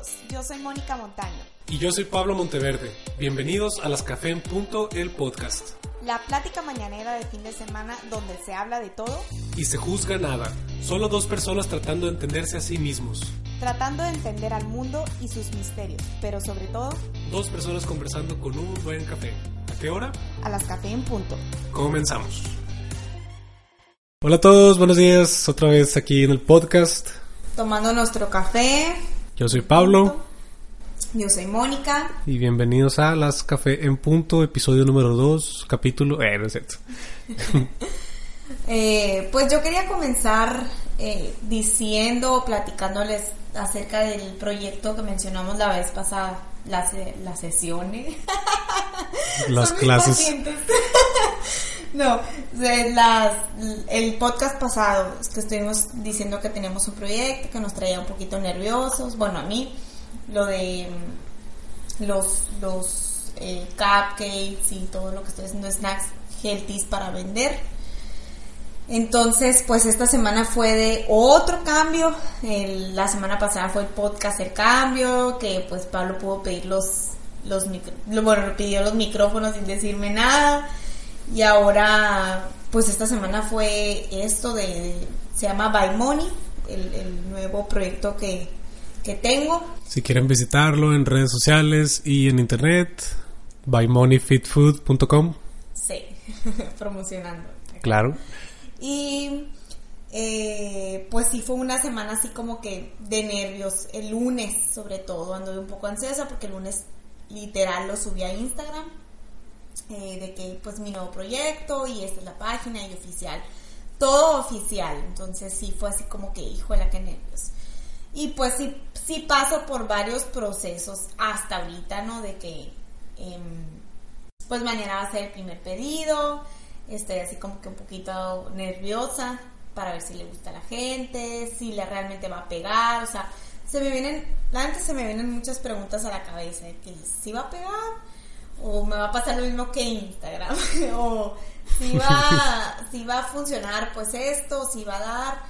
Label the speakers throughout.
Speaker 1: Todos, yo soy Mónica Montaño.
Speaker 2: Y yo soy Pablo Monteverde. Bienvenidos a Las Café en Punto, el podcast.
Speaker 1: La plática mañanera de fin de semana donde se habla de todo
Speaker 2: Y se juzga nada. Solo dos personas tratando de entenderse a sí mismos.
Speaker 1: tratando de entender al mundo y sus misterios, pero sobre todo
Speaker 2: Dos personas conversando con un buen café. ¿A qué hora?
Speaker 1: a las café en punto.
Speaker 2: Comenzamos. Hola a todos, buenos días. Otra vez aquí en el podcast.
Speaker 1: Tomando nuestro café.
Speaker 2: Yo soy Pablo
Speaker 1: Yo soy Mónica.
Speaker 2: y bienvenidos a Las Café en Punto, episodio número 2, capítulo... Eh, no es cierto.
Speaker 1: Eh, pues yo quería comenzar eh, diciendo, platicándoles acerca del proyecto que mencionamos la vez pasada, las, las sesiones.
Speaker 2: Las
Speaker 1: Son
Speaker 2: clases.
Speaker 1: no, las, el podcast pasado que estuvimos diciendo que teníamos un proyecto que nos traía un poquito nerviosos. Bueno, a mí, lo de mm, los, los eh, cupcakes y todo lo que estoy haciendo, snacks healthy para vender. Entonces, pues esta semana fue de otro cambio. La semana pasada fue el podcast El Cambio, que pues Pablo pudo pedir los, los micro- bueno, pidió los micrófonos sin decirme nada. Y ahora, pues esta semana fue esto de, de- se llama By Money, el, el nuevo proyecto que, que tengo.
Speaker 2: Si quieren visitarlo en redes sociales y en internet, buymoneyfitfood.com.
Speaker 1: Sí, promocionando.
Speaker 2: Claro.
Speaker 1: Y eh, pues sí fue una semana así como que de nervios. El lunes, sobre todo, anduve un poco ansiosa porque el lunes literal lo subí a Instagram. Eh, de que pues mi nuevo proyecto y esta es la página y oficial. Todo oficial. Entonces sí fue así como que, híjole, qué nervios. Y pues sí, sí paso por varios procesos hasta ahorita, ¿no? De que em, pues mañana va a ser el primer pedido. Estoy así como que un poquito nerviosa para ver si le gusta a la gente, si le realmente va a pegar. O sea, se me vienen, la antes se me vienen muchas preguntas a la cabeza de que si va a pegar o me va a pasar lo mismo que Instagram o si va, si va a funcionar pues esto, si va a dar.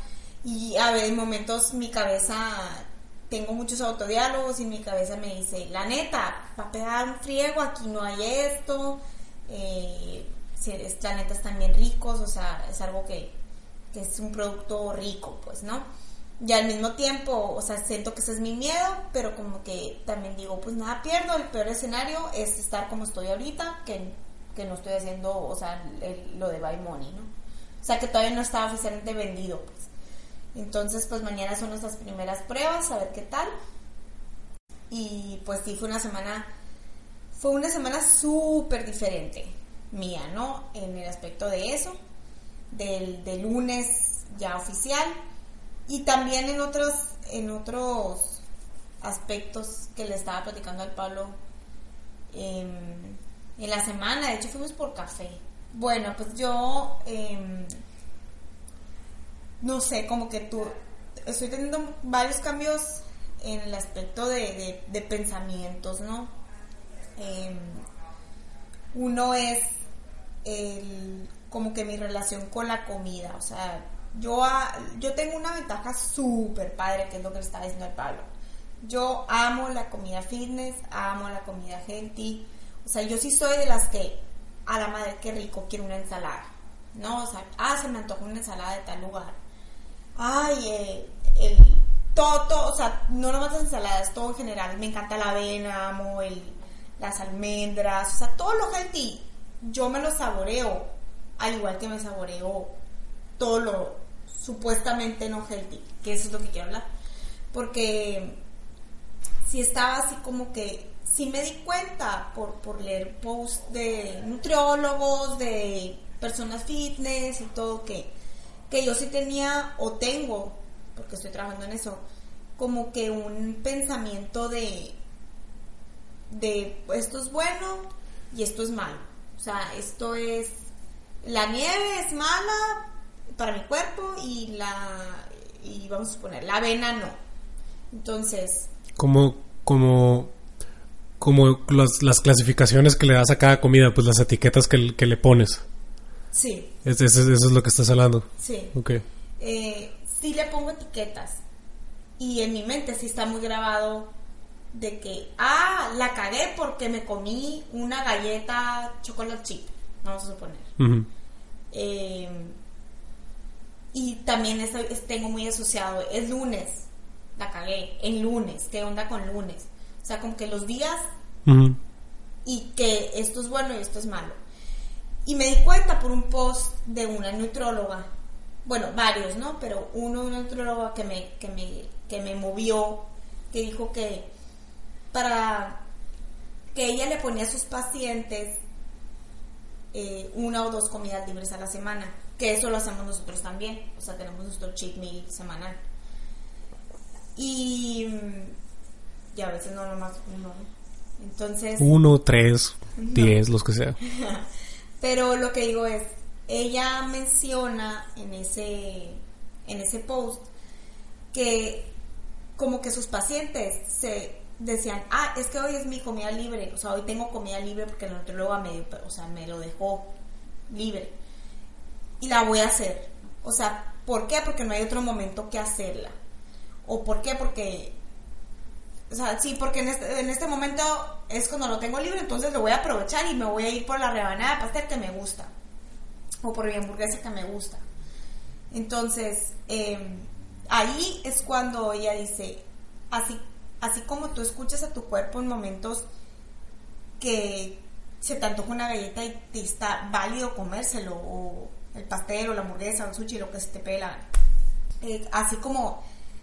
Speaker 1: Y a ver, en momentos mi cabeza, tengo muchos autodiálogos y mi cabeza me dice, la neta, va a pegar un friego, aquí no hay esto, eh, si es, la neta están bien ricos, o sea, es algo que, que es un producto rico, pues, ¿no? Y al mismo tiempo, o sea, siento que ese es mi miedo, pero como que también digo, pues nada pierdo, el peor escenario es estar como estoy ahorita, que, que no estoy haciendo, o sea, lo de Buy Money, ¿no? O sea, que todavía no está oficialmente vendido, pues. Entonces, pues mañana son nuestras primeras pruebas, a ver qué tal. Y pues sí, fue una semana, fue una semana súper diferente mía, ¿no? En el aspecto de eso, del, del lunes ya oficial y también en otros, en otros aspectos que le estaba platicando al Pablo em, en la semana, de hecho fuimos por café. Bueno, pues yo em, no sé, como que tú, estoy teniendo varios cambios en el aspecto de, de- pensamientos, ¿no? Em, uno es el, como que mi relación con la comida, o sea, yo, a- yo tengo una ventaja súper padre, que es lo que le estaba diciendo al Pablo. Yo amo la comida fitness, amo la comida healthy, o sea, yo sí soy de las que, a la madre, qué rico, quiero una ensalada, ¿no? O sea, ah, se me antoja una ensalada de tal lugar ay, eh, el, todo, todo, o sea, no nomás las ensaladas, todo en general. Me encanta la avena, amo el, las almendras, o sea, todo lo healthy, yo me lo saboreo, al igual que me saboreo todo lo supuestamente no healthy, que eso es lo que quiero hablar. Porque si estaba así como que, sí me di cuenta por, por leer posts de nutriólogos, de personas fitness y todo, que que yo sí tenía o tengo, porque estoy trabajando en eso, como que un pensamiento de, de esto es bueno y esto es malo. O sea, esto es, la nieve es mala para mi cuerpo y la, y vamos a suponer, la avena no. Entonces...
Speaker 2: Como, como, como las, las clasificaciones que le das a cada comida, pues las etiquetas que, que le pones.
Speaker 1: Sí.
Speaker 2: Es- es- eso es lo que estás hablando.
Speaker 1: Sí.
Speaker 2: Ok.
Speaker 1: eh, sí le pongo etiquetas. Y en mi mente sí está muy grabado de que, ah, la cagué porque me comí una galleta chocolate chip, vamos a suponer.
Speaker 2: Ujú.
Speaker 1: Eh, y también estoy- tengo muy asociado, es lunes, la cagué, en lunes, ¿qué onda con lunes? O sea, como que los días y que esto es bueno y esto es malo. Y me di cuenta por un post de una nutróloga, bueno, varios, ¿no? Pero uno de una nutróloga que me, que me, que me movió, que dijo que para que ella le ponía a sus pacientes eh, una o dos comidas libres a la semana, que eso lo hacemos nosotros también, o sea, tenemos nuestro cheat meal semanal. Y, mm, y a veces no nomás uno. ¿no? Entonces...
Speaker 2: Uno, tres, diez, los que sea.
Speaker 1: Pero lo que digo es, ella menciona en ese, en ese post que como que sus pacientes se decían, ah, es que hoy es mi comida libre, o sea, hoy tengo comida libre porque el nutrióloga me, o sea, me lo dejó libre y la voy a hacer. O sea, ¿por qué? Porque no hay otro momento que hacerla. ¿O por qué? Porque o sea, sí, porque en este, en este momento es cuando lo tengo libre, entonces lo voy a aprovechar y me voy a ir por la rebanada de pastel que me gusta. O por mi hamburguesa que me gusta. Entonces, eh, ahí es cuando ella dice, así, así como tú escuchas a tu cuerpo en momentos que se te antoja una galleta y te está válido comérselo, el pastel, o la hamburguesa, o el sushi, lo que se te pela. Eh, así como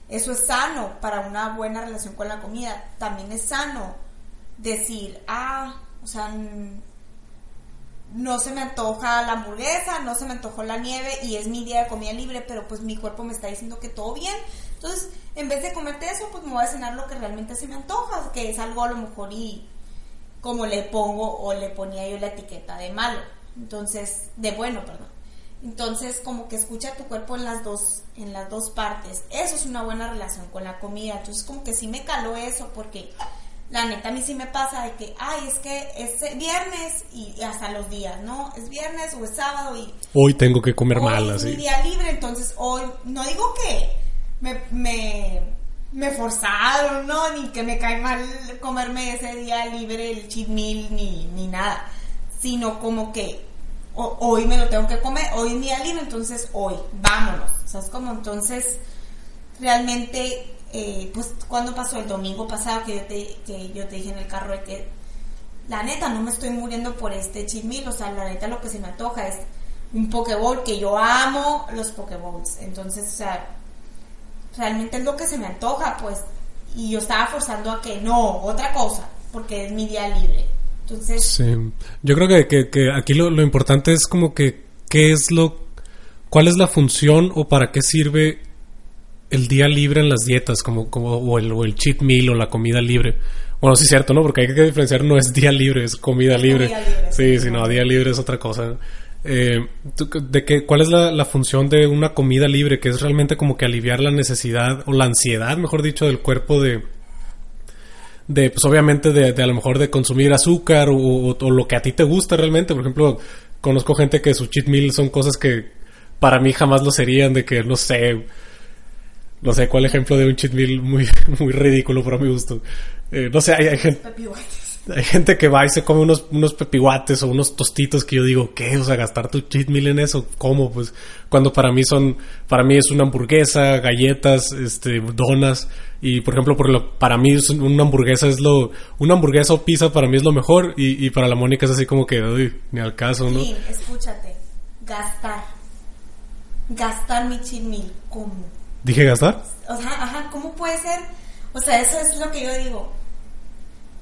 Speaker 1: eso es sano para una buena relación con la comida, también es sano decir, ah, o sea, no se me antoja la hamburguesa, no se me antojó la nieve y es mi día de comida libre, pero pues mi cuerpo me está diciendo que todo bien. Entonces, en vez de comerte eso, pues me voy a cenar lo que realmente se me antoja, que es algo a lo mejor y como le pongo o le ponía yo la etiqueta de malo. Entonces, de bueno, perdón. Entonces, como que escucha tu cuerpo en las dos en las dos partes. Eso es una buena relación con la comida. Entonces, como que sí me caló eso porque la neta a mí sí me pasa de que, ay, es que es viernes y hasta los días, ¿no? Es viernes o es sábado y
Speaker 2: Hoy tengo que comer mal,
Speaker 1: es mi
Speaker 2: así.
Speaker 1: día libre, entonces hoy, no digo que me, me, me forzaron, ¿no? Ni que me cae mal comerme ese día libre el cheat meal, ni, ni nada, sino como que ho- hoy me lo tengo que comer, hoy mi libre, entonces hoy, vámonos, o sea, es como entonces, realmente, eh, pues cuando pasó el domingo pasado que yo, te, que yo te dije en el carro de que la neta no me estoy muriendo por este meal, o sea, la neta lo que se me antoja es un pokeball que yo amo los pokeballs, entonces, o sea, realmente es lo que se me antoja, pues, y yo estaba forzando a que no, otra cosa, porque es mi día libre. Entonces,
Speaker 2: Sí. Yo creo que, que- que aquí lo, lo importante es como que qué es lo, cuál es la función o para qué sirve el día libre en las dietas, como, como o, el, o el cheat meal o la comida libre. Bueno, sí es cierto, ¿no? Porque hay que diferenciar, no es día libre, es comida libre.
Speaker 1: comida libre,
Speaker 2: sí,
Speaker 1: sí.
Speaker 2: sí, no, día libre es otra cosa. Eh, ¿tú- de qué, ¿Cuál es la, la función de una comida libre? Que es realmente como que aliviar la necesidad o la ansiedad, mejor dicho, del cuerpo de, de pues obviamente de, a lo mejor de consumir azúcar o, lo que a ti te gusta realmente. Por ejemplo, conozco gente que su cheat meal son cosas que para mí jamás lo serían, de que no sé, no sé cuál ejemplo de un cheat meal muy, muy ridículo para mi gusto. Eh, no sé, hay, hay gente. Hay gente que va y se come unos, unos pepihuates o unos tostitos que yo digo, ¿qué? O sea, gastar tu cheat meal en eso, ¿cómo? Pues cuando para mí son, para mí es una hamburguesa, galletas, este, donas y por ejemplo, por lo, para mí es un- una hamburguesa es lo, una hamburguesa o pizza para mí es lo mejor y, y para la Mónica es así como que, uy, ni al caso, ¿no?
Speaker 1: Sí, escúchate, gastar. Gastar mi cheat meal, ¿cómo?
Speaker 2: Dije gastar.
Speaker 1: O sea, ajá, ¿cómo puede ser? O sea, eso es lo que yo digo.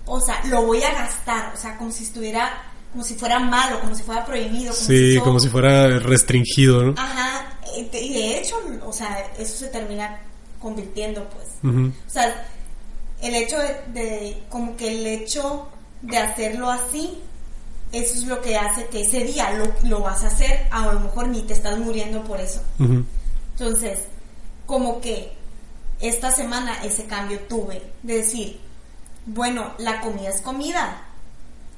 Speaker 1: O sea, lo voy a gastar, o sea, como si estuviera, como si fuera malo, como si fuera prohibido. Como
Speaker 2: Sí,
Speaker 1: si
Speaker 2: como si fuera restringido, ¿no?
Speaker 1: Ajá, y de hecho, o sea, eso se termina convirtiendo, pues. O sea, el hecho de, de- como que el hecho de hacerlo así, eso es lo que hace que ese día lo, lo vas a hacer, a lo mejor ni te estás muriendo por eso. Entonces, como que esta semana ese cambio tuve de decir, bueno, la comida es comida.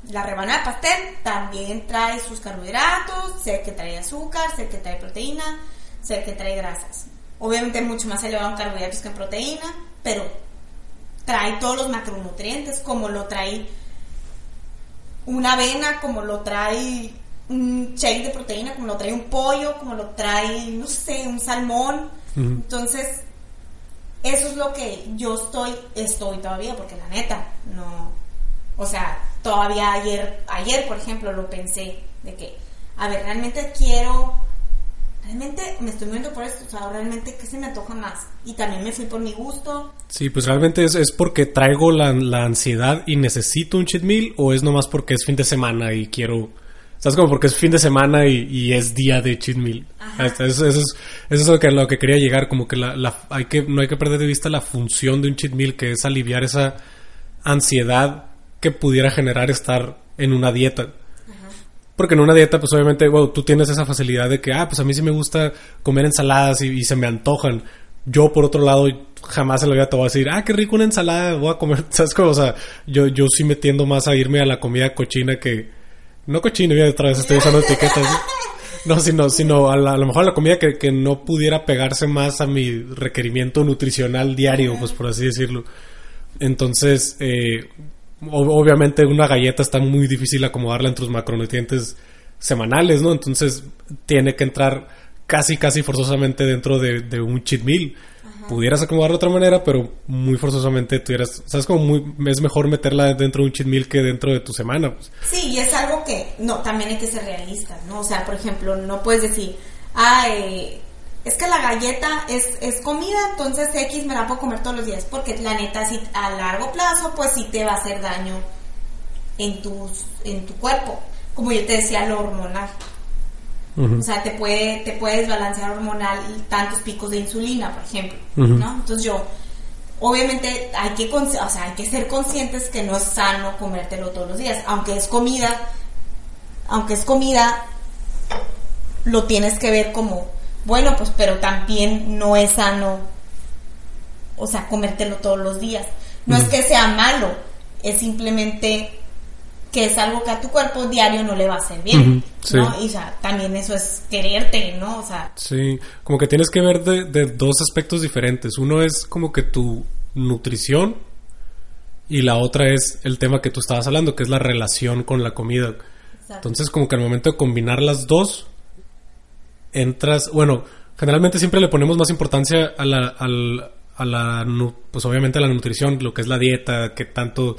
Speaker 1: La rebanada de pastel también trae sus carbohidratos, sé que trae azúcar, sé que trae proteína, sé que trae grasas. Obviamente mucho más elevado en carbohidratos que en proteína, pero trae todos los macronutrientes como lo trae una avena, como lo trae un shake de proteína, como lo trae un pollo, como lo trae, no sé, un salmón. Entonces, eso es lo que yo estoy, estoy todavía, porque la neta, no, o sea, todavía ayer, ayer, por ejemplo, lo pensé, de que, a ver, realmente quiero, realmente me estoy viendo por esto, o sea, realmente, ¿qué se me antoja más? Y también me fui por mi gusto,
Speaker 2: Sí, pues realmente es, es porque traigo la, la ansiedad y necesito un cheat meal o es nomás porque es fin de semana y quiero... ¿Sabes? Como porque es fin de semana y, y es día de cheat meal. Eso, eso es, eso es lo que, lo que quería llegar, como que, la, la- hay que no hay que perder de vista la función de un cheat meal, que es aliviar esa ansiedad que pudiera generar estar en una dieta. Porque en una dieta, pues obviamente, wow, tú tienes esa facilidad de que, ah, pues a mí sí me gusta comer ensaladas y, y se me antojan. Yo, por otro lado, jamás en la vida te voy a decir, ah, qué rico una ensalada, voy a comer. ¿Sabes cómo? O sea, yo, yo sí me tiendo más a irme a la comida cochina que. No cochina, mira, otra vez estoy usando etiquetas. No, sino, sino a, la- a lo mejor la comida que, que no pudiera pegarse más a mi requerimiento nutricional diario, pues por así decirlo. Entonces, eh, obviamente una galleta está muy difícil acomodarla en tus macronutrientes semanales, ¿no? Entonces tiene que entrar casi, casi forzosamente dentro de, de un cheat meal. Pudieras acomodarlo de otra manera, pero muy forzosamente tuvieras, sabes como muy, es mejor meterla dentro de un cheat meal que dentro de tu semana. Pues.
Speaker 1: Sí, y es algo que no, también hay que ser realistas, ¿no? O sea, por ejemplo, no puedes decir, eh, es que la galleta es, es comida, entonces X me la puedo comer todos los días, porque la neta, sí, a largo plazo, pues sí te va a hacer daño en, tus, en tu cuerpo. Como yo te decía, lo hormonal. O sea, te puede, te puede desbalancear hormonal tantos picos de insulina, por ejemplo. ¿no? Entonces yo, obviamente hay que, o sea, hay que ser conscientes que no es sano comértelo todos los días, aunque es comida, aunque es comida, lo tienes que ver como, bueno, pues, pero también no es sano, o sea, comértelo todos los días. No es que sea malo, es simplemente que es algo que a tu cuerpo diario no le va a hacer bien,
Speaker 2: sí.
Speaker 1: ¿no? Y o sea, también eso es quererte, ¿no? O sea,
Speaker 2: Sí, como que tienes que ver de, de dos aspectos diferentes. Uno es como que tu nutrición y la otra es el tema que tú estabas hablando, que es la relación con la comida. Entonces, como que al momento de combinar las dos, entras, bueno, generalmente siempre le ponemos más importancia a la, a la, nu- pues obviamente a la nutrición, lo que es la dieta, qué tanto,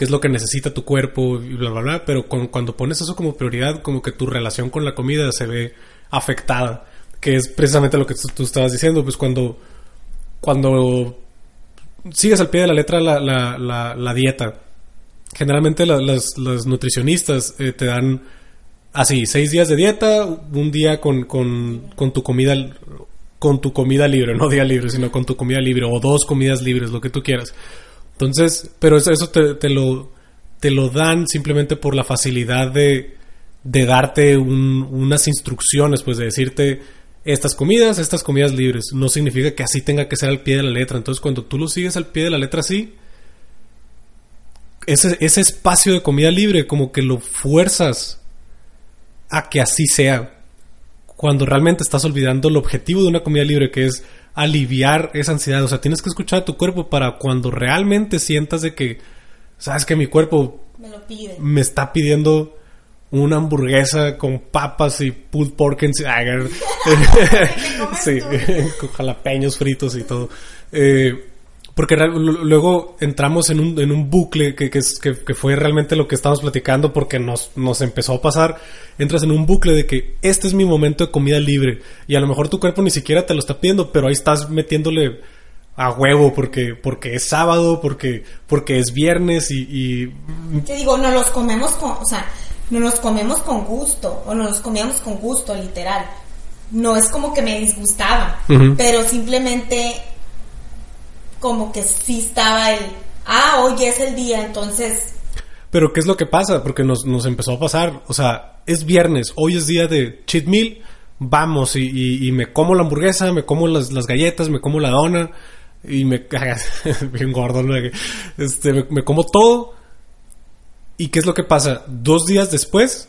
Speaker 2: qué es lo que necesita tu cuerpo y bla, bla, bla, pero con- cuando pones eso como prioridad, como que tu relación con la comida se ve afectada, que es precisamente lo que tú, estabas diciendo, pues cuando, cuando sigues al pie de la letra la, la, la, la dieta, generalmente la- las, las nutricionistas eh, te dan así, seis días de dieta, un día con, con, con tu comida con tu comida libre, no día libre, sino con tu comida libre, o dos comidas libres, lo que tú quieras. Entonces, pero eso, te lo, te lo dan simplemente por la facilidad de, de darte un- unas instrucciones, pues de decirte estas comidas, estas comidas libres. No significa que así tenga que ser al pie de la letra. Entonces, cuando tú lo sigues al pie de la letra así, ese, ese espacio de comida libre como que lo fuerzas a que así sea. Cuando realmente estás olvidando el objetivo de una comida libre, que es aliviar esa ansiedad. O sea, tienes que escuchar a tu cuerpo para cuando realmente sientas de que, sabes que mi cuerpo
Speaker 1: me lo pide.
Speaker 2: me está pidiendo una hamburguesa con papas y pulled pork
Speaker 1: comes
Speaker 2: sí, con jalapeños fritos y todo. Eh, porque luego entramos en un, en un bucle que, que, fue realmente lo que estábamos platicando porque nos, nos empezó a pasar. Entras en un bucle de que este es mi momento de comida libre y a lo mejor tu cuerpo ni siquiera te lo está pidiendo, pero ahí estás metiéndole a huevo porque, porque es sábado, porque, porque es viernes y, y
Speaker 1: Te digo, no los comemos con, o sea, no los comemos con gusto, o no los comíamos con gusto, literal. no es como que me disgustaba, pero simplemente como que sí estaba el, ah, hoy es el día, entonces,
Speaker 2: Pero ¿qué es lo que pasa? Porque nos, nos empezó a pasar. O sea, es viernes, hoy es día de cheat meal, vamos y, me como la hamburguesa, me como las, las galletas, me como la dona y me... bien gordo. Este, me como todo. ¿Y qué es lo que pasa? Dos días después,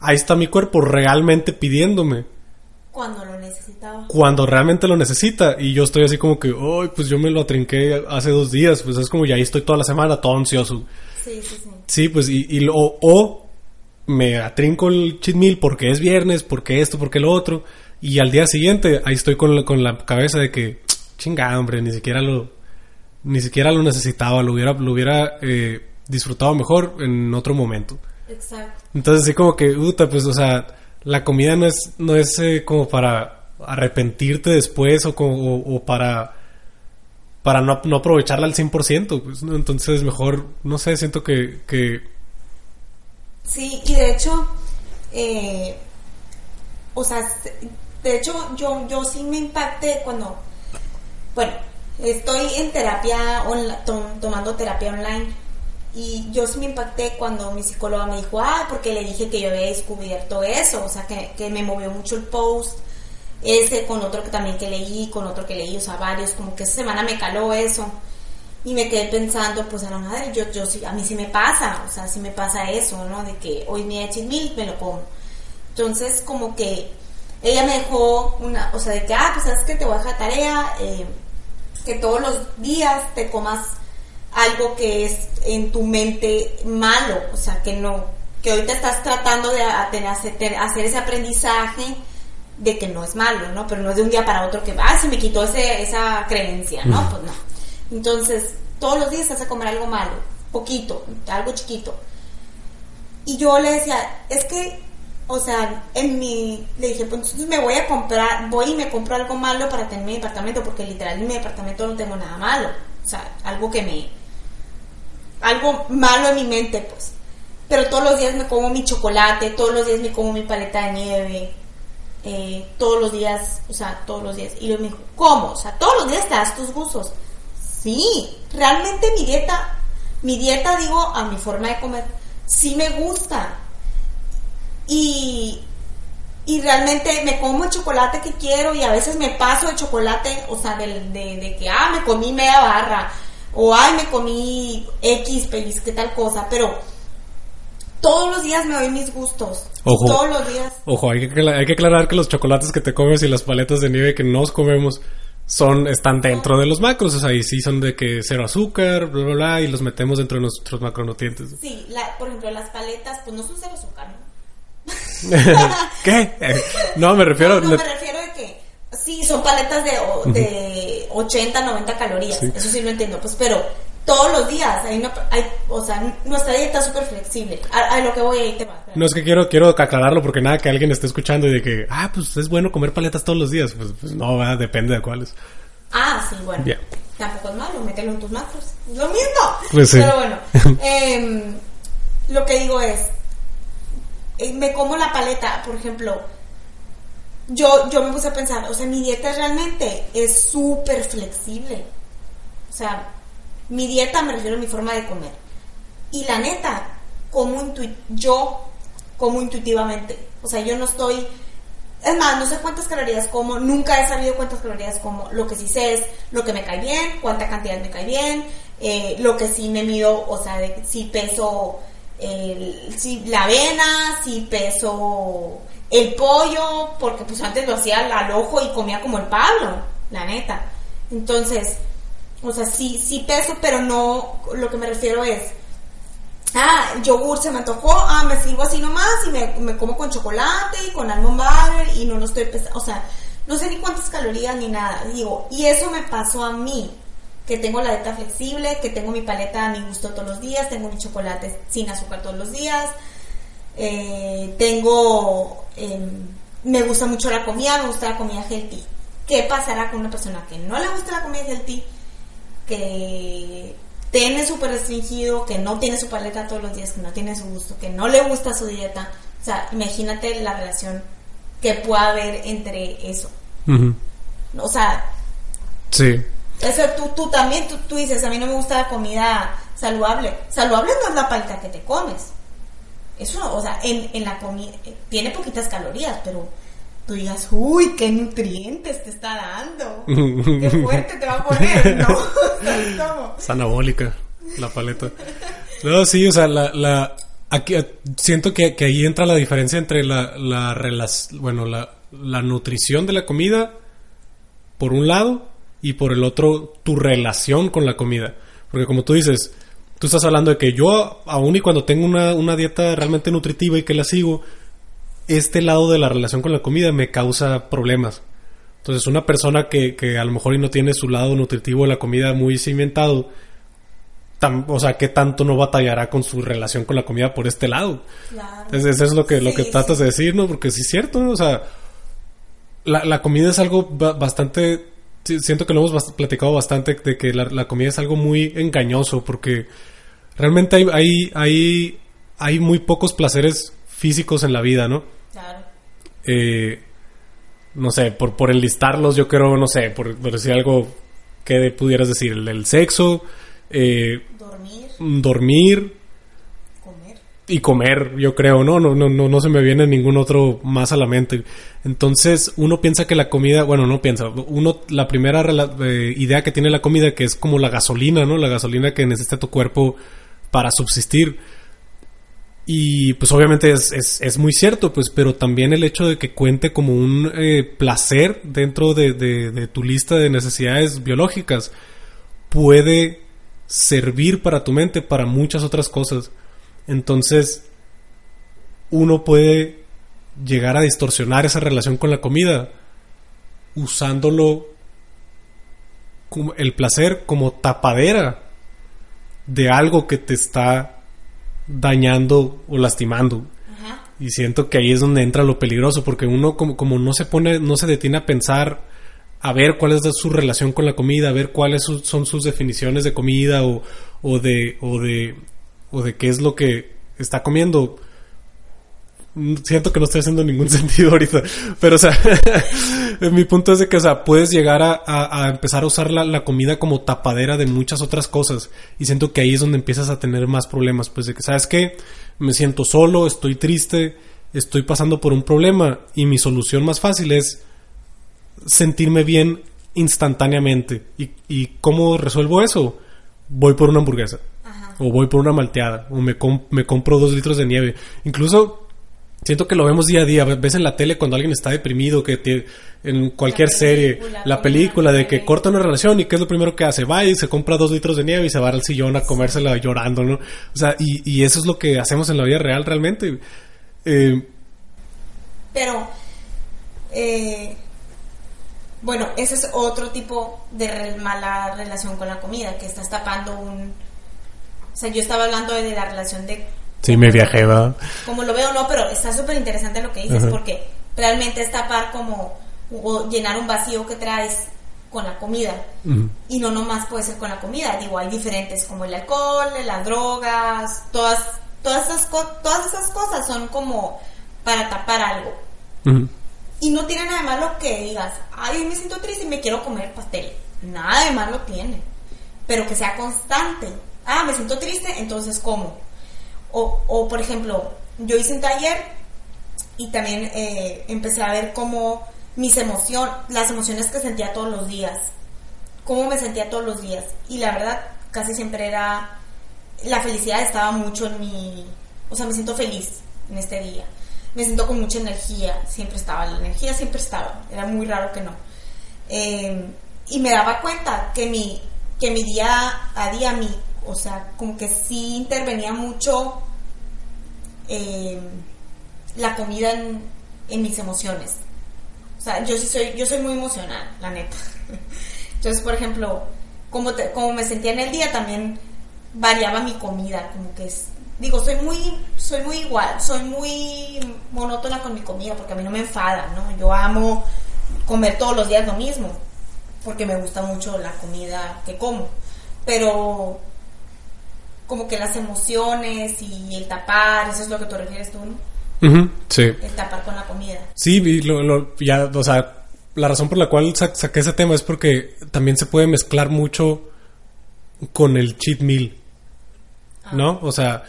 Speaker 2: ahí está mi cuerpo realmente pidiéndome
Speaker 1: cuando lo necesitaba.
Speaker 2: cuando realmente lo necesita. Y yo estoy así como que, ay, pues yo me lo atrinqué hace dos días. Pues es como ya ahí estoy toda la semana, todo ansioso.
Speaker 1: Sí, sí, sí.
Speaker 2: Sí, pues y, y lo- o me atrinco el cheat meal porque es viernes, porque esto, porque lo otro. Y al día siguiente ahí estoy con la, con la cabeza de que, chingada, hombre, ni siquiera lo, ni siquiera lo necesitaba, lo hubiera, lo hubiera eh, disfrutado mejor en otro momento.
Speaker 1: Exacto.
Speaker 2: Entonces sí como que, puta, pues, o sea, la comida no es, no es eh, como para arrepentirte después o, como, o, para, para no, aprovecharla al 100%, pues, ¿no? Entonces mejor, no sé, siento que, que
Speaker 1: Sí, y de hecho, eh, o sea, de hecho yo, yo sí me impacté cuando, bueno, estoy en terapia, tom- tomando terapia online, y yo sí me impacté cuando mi psicóloga me dijo, ah, porque le dije que yo había descubierto eso, o sea, que, que me movió mucho el post, ese con otro que también que leí, con otro que leí, o sea, varios, como que esa semana me caló eso. Y me quedé pensando, pues a la madre, yo, yo sí, a mí sí me pasa, o sea, sí me pasa eso, ¿no? De que hoy me eché mil, me lo como. Entonces, como que ella me dejó una, o sea, de que, ah, pues sabes que te voy a dejar tarea, eh, que todos los días te comas algo que es en tu mente malo, o sea, que no, que ahorita estás tratando de hacer, ese aprendizaje de que no es malo, ¿no? Pero no es de un día para otro que, ah, se me quitó ese, esa creencia, ¿no? Pues no. Entonces, todos los días te a comer algo malo, poquito, algo chiquito. Y yo le decía, es que, o sea, en mi, le dije, pues entonces me voy a comprar, voy y me compro algo malo para tener mi departamento, porque literal en mi departamento no tengo nada malo. O sea, algo que me, algo malo en mi mente, pues. Pero todos los días me como mi chocolate, todos los días me como mi paleta de nieve, eh, todos los días, o sea, todos los días. Y yo me dijo, ¿cómo? O sea, todos los días te das tus gustos. Sí, realmente mi dieta, mi dieta, digo, a mi forma de comer, sí me gusta. Y, y realmente me como el chocolate que quiero y a veces me paso de chocolate, o sea, del- de, de que, ah, me comí media barra, o ay, me comí X, pellizque tal cosa, pero todos los días me doy mis gustos.
Speaker 2: Ojo.
Speaker 1: Todos los días.
Speaker 2: Ojo, hay que, hay que aclarar que los chocolates que te comes y las paletas de nieve que nos comemos son están dentro de los macros, o sea, y sí son de que cero azúcar, bla, bla, bla, y los metemos dentro de nuestros macronutrientes.
Speaker 1: Sí, la, por ejemplo, las paletas, pues no son cero azúcar, ¿no?
Speaker 2: ¿Qué? No, me refiero...
Speaker 1: No, no, me refiero de que sí, son paletas de, de 80, 90 calorías.
Speaker 2: Sí.
Speaker 1: Eso sí lo entiendo. Pues, pero todos los días hay una, hay, o sea, nuestra dieta es súper flexible. A, a lo que voy ahí te va.
Speaker 2: No es que quiero, quiero aclararlo porque nada que alguien esté escuchando y de que, ah, pues es bueno comer paletas todos los días. Pues, pues no, ¿verdad? depende de cuáles.
Speaker 1: Ah, sí, bueno. Tampoco es malo, mételo en tus macros. Lo mismo.
Speaker 2: Pues sí.
Speaker 1: Pero bueno, em, lo que digo es, eh, me como la paleta, por ejemplo, yo, yo me puse a pensar, o sea, mi dieta realmente es súper flexible. O sea, mi dieta me refiero a mi forma de comer. Y la neta, como yo como intuitivamente. O sea, yo no estoy... Es más, no sé cuántas calorías como, nunca he sabido cuántas calorías como. Lo que sí sé es lo que me cae bien, cuánta cantidad me cae bien, eh, lo que sí me mido, o sea, de, si peso el, si la avena, si peso el pollo, porque pues antes lo hacía al, ojo y comía como el Pablo, la neta. Entonces, o sea, sí, sí peso, pero no, lo que me refiero es, ah, yogur se me antojó, ah, me sirvo así nomás y me, me como con chocolate y con almond butter y no lo estoy pesando, o sea, no sé ni cuántas calorías ni nada, digo, y eso me pasó a mí, que tengo la dieta flexible, que tengo mi paleta a mi gusto todos los días, tengo mi chocolate sin azúcar todos los días, eh, tengo, eh, me gusta mucho la comida, me gusta la comida healthy. ¿Qué pasará con una persona que no le gusta la comida healthy, que tiene súper restringido, que no tiene su paleta todos los días, que no tiene su gusto, que no le gusta su dieta? O sea, imagínate la relación que pueda haber entre eso. O sea,
Speaker 2: Sí.
Speaker 1: eso tú, tú también, tú, tú dices, a mí no me gusta la comida saludable. Saludable no es la palta que te comes. Eso, no, o sea, en, en la comida, tiene poquitas calorías, pero tú digas, uy, qué nutrientes te está dando. Qué fuerte te va a poner, ¿no?
Speaker 2: Es anabólica la paleta. No, sí, o sea, la, la aquí eh, siento que, que ahí entra la diferencia entre la, la relac- bueno, la, la nutrición de la comida por un lado y por el otro tu relación con la comida. Porque como tú dices, tú estás hablando de que yo, aun y cuando tengo una, una dieta realmente nutritiva y que la sigo, este lado de la relación con la comida me causa problemas. Entonces, una persona que, que a lo mejor y no tiene su lado nutritivo de la comida muy cimentado, o sea, ¿qué tanto no batallará con su relación con la comida por este lado?
Speaker 1: Claro.
Speaker 2: Entonces, eso es lo que, lo que tratas de decir, ¿no? Porque sí es cierto, ¿no? O sea, la, la comida es algo ba- bastante... sí, Siento que lo hemos bast- platicado bastante de que la, la comida es algo muy engañoso porque realmente hay, hay, hay, hay muy pocos placeres físicos en la vida, ¿no?
Speaker 1: Claro.
Speaker 2: eh, no sé, por, por enlistarlos, yo creo, no sé, por, por decir algo que pudieras decir, el, el sexo, eh,
Speaker 1: Dormir,
Speaker 2: dormir
Speaker 1: comer.
Speaker 2: Y comer, yo creo, ¿no? No, no, no, no se me viene ningún otro más a la mente. Entonces, uno piensa que la comida, bueno, no piensa, uno, la primera eh, idea que tiene la comida, que es como la gasolina, ¿no? La gasolina que necesita tu cuerpo para subsistir. Y pues obviamente es, es, es muy cierto, pues, pero también el hecho de que cuente como un eh, placer dentro de, de- de tu lista de necesidades biológicas puede servir para tu mente para muchas otras cosas. Entonces, uno puede llegar a distorsionar esa relación con la comida usándolo como el placer como tapadera de algo que te está dañando o lastimando.
Speaker 1: Ajá.
Speaker 2: Y siento que ahí es donde entra lo peligroso, porque uno como, como no se pone, no se detiene a pensar, a ver cuál es su relación con la comida, a ver cuáles son sus definiciones de comida o, o de, o de, o de qué es lo que está comiendo. Mm, Siento que no estoy haciendo ningún sentido ahorita, pero o sea, mi punto es de que, o sea, puedes llegar a, a- empezar a usar la, la comida como tapadera de muchas otras cosas y siento que ahí es donde empiezas a tener más problemas, pues de que, ¿sabes qué? Me siento solo, estoy triste, estoy pasando por un problema y mi solución más fácil es sentirme bien instantáneamente. ¿Y, y cómo resuelvo eso? Voy por una hamburguesa. O voy por una malteada. O me, com- me compro dos litros de nieve. Incluso siento que lo vemos día a día. Ves en la tele cuando alguien está deprimido, que te- en cualquier
Speaker 1: La
Speaker 2: serie, la película de que corta una relación y qué es lo primero que hace. Va y se compra dos litros de nieve y se va al sillón a comérsela llorando, ¿no? O sea, y, y eso es lo que hacemos en la vida real realmente. Eh,
Speaker 1: Pero, eh, bueno, ese es otro tipo de re- mala relación con la comida, que estás tapando un... O sea, yo estaba hablando de la relación de...
Speaker 2: sí, me viajé, va.
Speaker 1: Como lo veo, no, pero está súper interesante lo que dices,
Speaker 2: Ajá.
Speaker 1: porque realmente es tapar como... o llenar un vacío que traes con la comida. Y no nomás puede ser con la comida, digo, hay diferentes como el alcohol, las drogas, todas, todas, esas, todas esas cosas son como para tapar algo. Y no tiene nada de malo que digas, ay, me siento triste y me quiero comer pastel. Nada de malo tiene. Pero que sea constante. Ah, me siento triste, entonces como. O, o por ejemplo, yo hice un taller y también eh, empecé a ver cómo mis emociones, las emociones que sentía todos los días. Cómo me sentía todos los días. Y la verdad, casi siempre era. La felicidad estaba mucho en mi. O sea, me siento feliz en este día me siento con mucha energía, siempre estaba, la energía siempre estaba, era muy raro que no. Eh, y me daba cuenta que mi, que mi día a día, mi, o sea, como que sí intervenía mucho eh, la comida en, mis emociones. O sea, yo sí soy, yo soy muy emocional, la neta. Entonces, por ejemplo, como, como me sentía en el día, también variaba mi comida, como que es, digo, soy muy, soy muy igual, soy muy monótona con mi comida, porque a mí no me enfada, ¿no? Yo amo comer todos los días lo mismo, porque me gusta mucho la comida que como, pero como que las emociones y el tapar, eso es lo que tú refieres tú,
Speaker 2: sí.
Speaker 1: El tapar con la comida.
Speaker 2: Sí, y lo, lo- ya, o sea, la razón por la cual sa- saqué ese tema es porque también se puede mezclar mucho con el cheat meal, ¿no? O sea,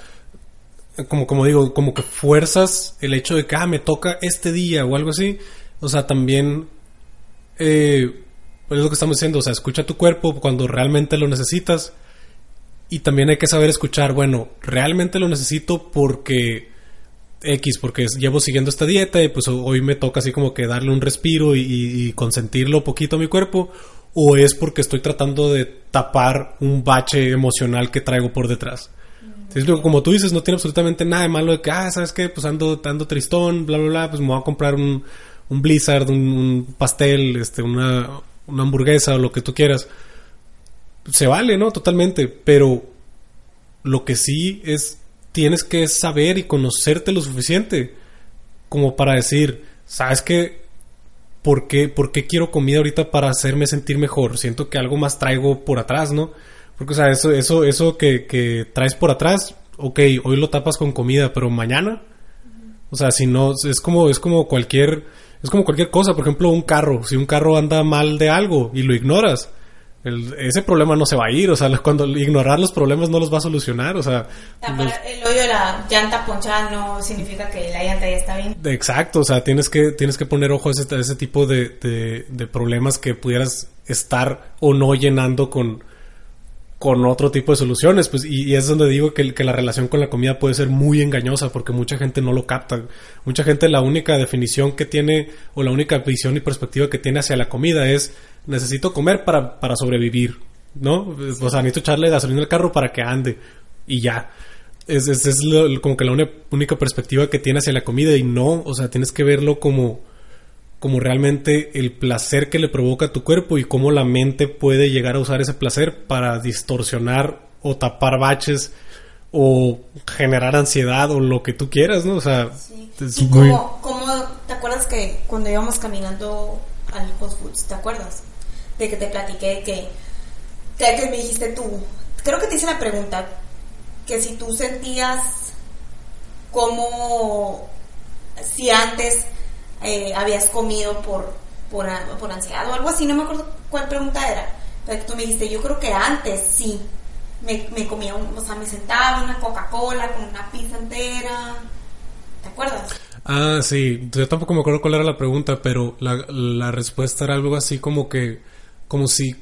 Speaker 2: como, como digo, como que fuerzas el hecho de que, ah, me toca este día o algo así. O sea, también, eh, pues es lo que estamos diciendo, o sea, escucha tu cuerpo cuando realmente lo necesitas. Y también hay que saber escuchar, bueno, realmente lo necesito porque X, porque llevo siguiendo esta dieta y pues ho- hoy me toca así como que darle un respiro y, y- consentirlo poquito a mi cuerpo. O es porque estoy tratando de tapar un bache emocional que traigo por detrás. Lo- como tú dices, no tiene absolutamente nada de malo de que, ah, ¿sabes qué? Pues ando, ando tristón, bla, bla, bla, pues me voy a comprar un, un blizzard, un, un pastel, este, una, una hamburguesa o lo que tú quieras. Se vale, ¿no? Totalmente, pero lo que sí es, tienes que saber y conocerte lo suficiente como para decir, ¿sabes qué? ¿Por qué, por qué quiero comida ahorita para hacerme sentir mejor? Siento que algo más traigo por atrás, ¿no? Porque, o sea, eso, eso, eso que, que traes por atrás, ok, hoy lo tapas con comida, pero mañana, o sea, si no, es como, es como cualquier, es como cualquier cosa, por ejemplo, un carro, si un carro anda mal de algo y lo ignoras, el- ese problema no se va a ir, o sea, cuando ignorar los problemas no los va a solucionar, o sea, los-
Speaker 1: el hoyo de la llanta ponchada no significa que la llanta ya está bien.
Speaker 2: Exacto, o sea, tienes que, tienes que poner ojo a ese, a ese tipo de, de- de problemas que pudieras estar o no llenando con, con otro tipo de soluciones. Pues, y, es donde digo que, la relación con la comida puede ser muy engañosa porque mucha gente no lo capta. Mucha gente la única definición que tiene o la única visión y perspectiva que tiene hacia la comida es necesito comer para, para sobrevivir, ¿no? O sea, necesito echarle gasolina al carro para que ande y ya. Es, es, lo- como que la única perspectiva que tiene hacia la comida y no, o sea, tienes que verlo como, como realmente el placer que le provoca a tu cuerpo y cómo la mente puede llegar a usar ese placer para distorsionar o tapar baches o generar ansiedad o lo que tú quieras, ¿no? O sea,
Speaker 1: Sí.
Speaker 2: es
Speaker 1: Y
Speaker 2: muy...
Speaker 1: como, como, ¿te acuerdas que cuando íbamos caminando al Whole Foods, ¿te acuerdas? De que te platiqué que, que, que me dijiste tú, creo que te hice la pregunta, que si tú sentías como si antes eh, habías comido por, por, por ansiedad o algo así, no me acuerdo cuál pregunta era, pero tú me dijiste, yo creo que antes sí, me, me comía, un- o sea, me sentaba una Coca-Cola con una pizza entera, ¿te acuerdas?
Speaker 2: Ah, sí, yo tampoco me acuerdo cuál era la pregunta, pero la, la respuesta era algo así como que, como si,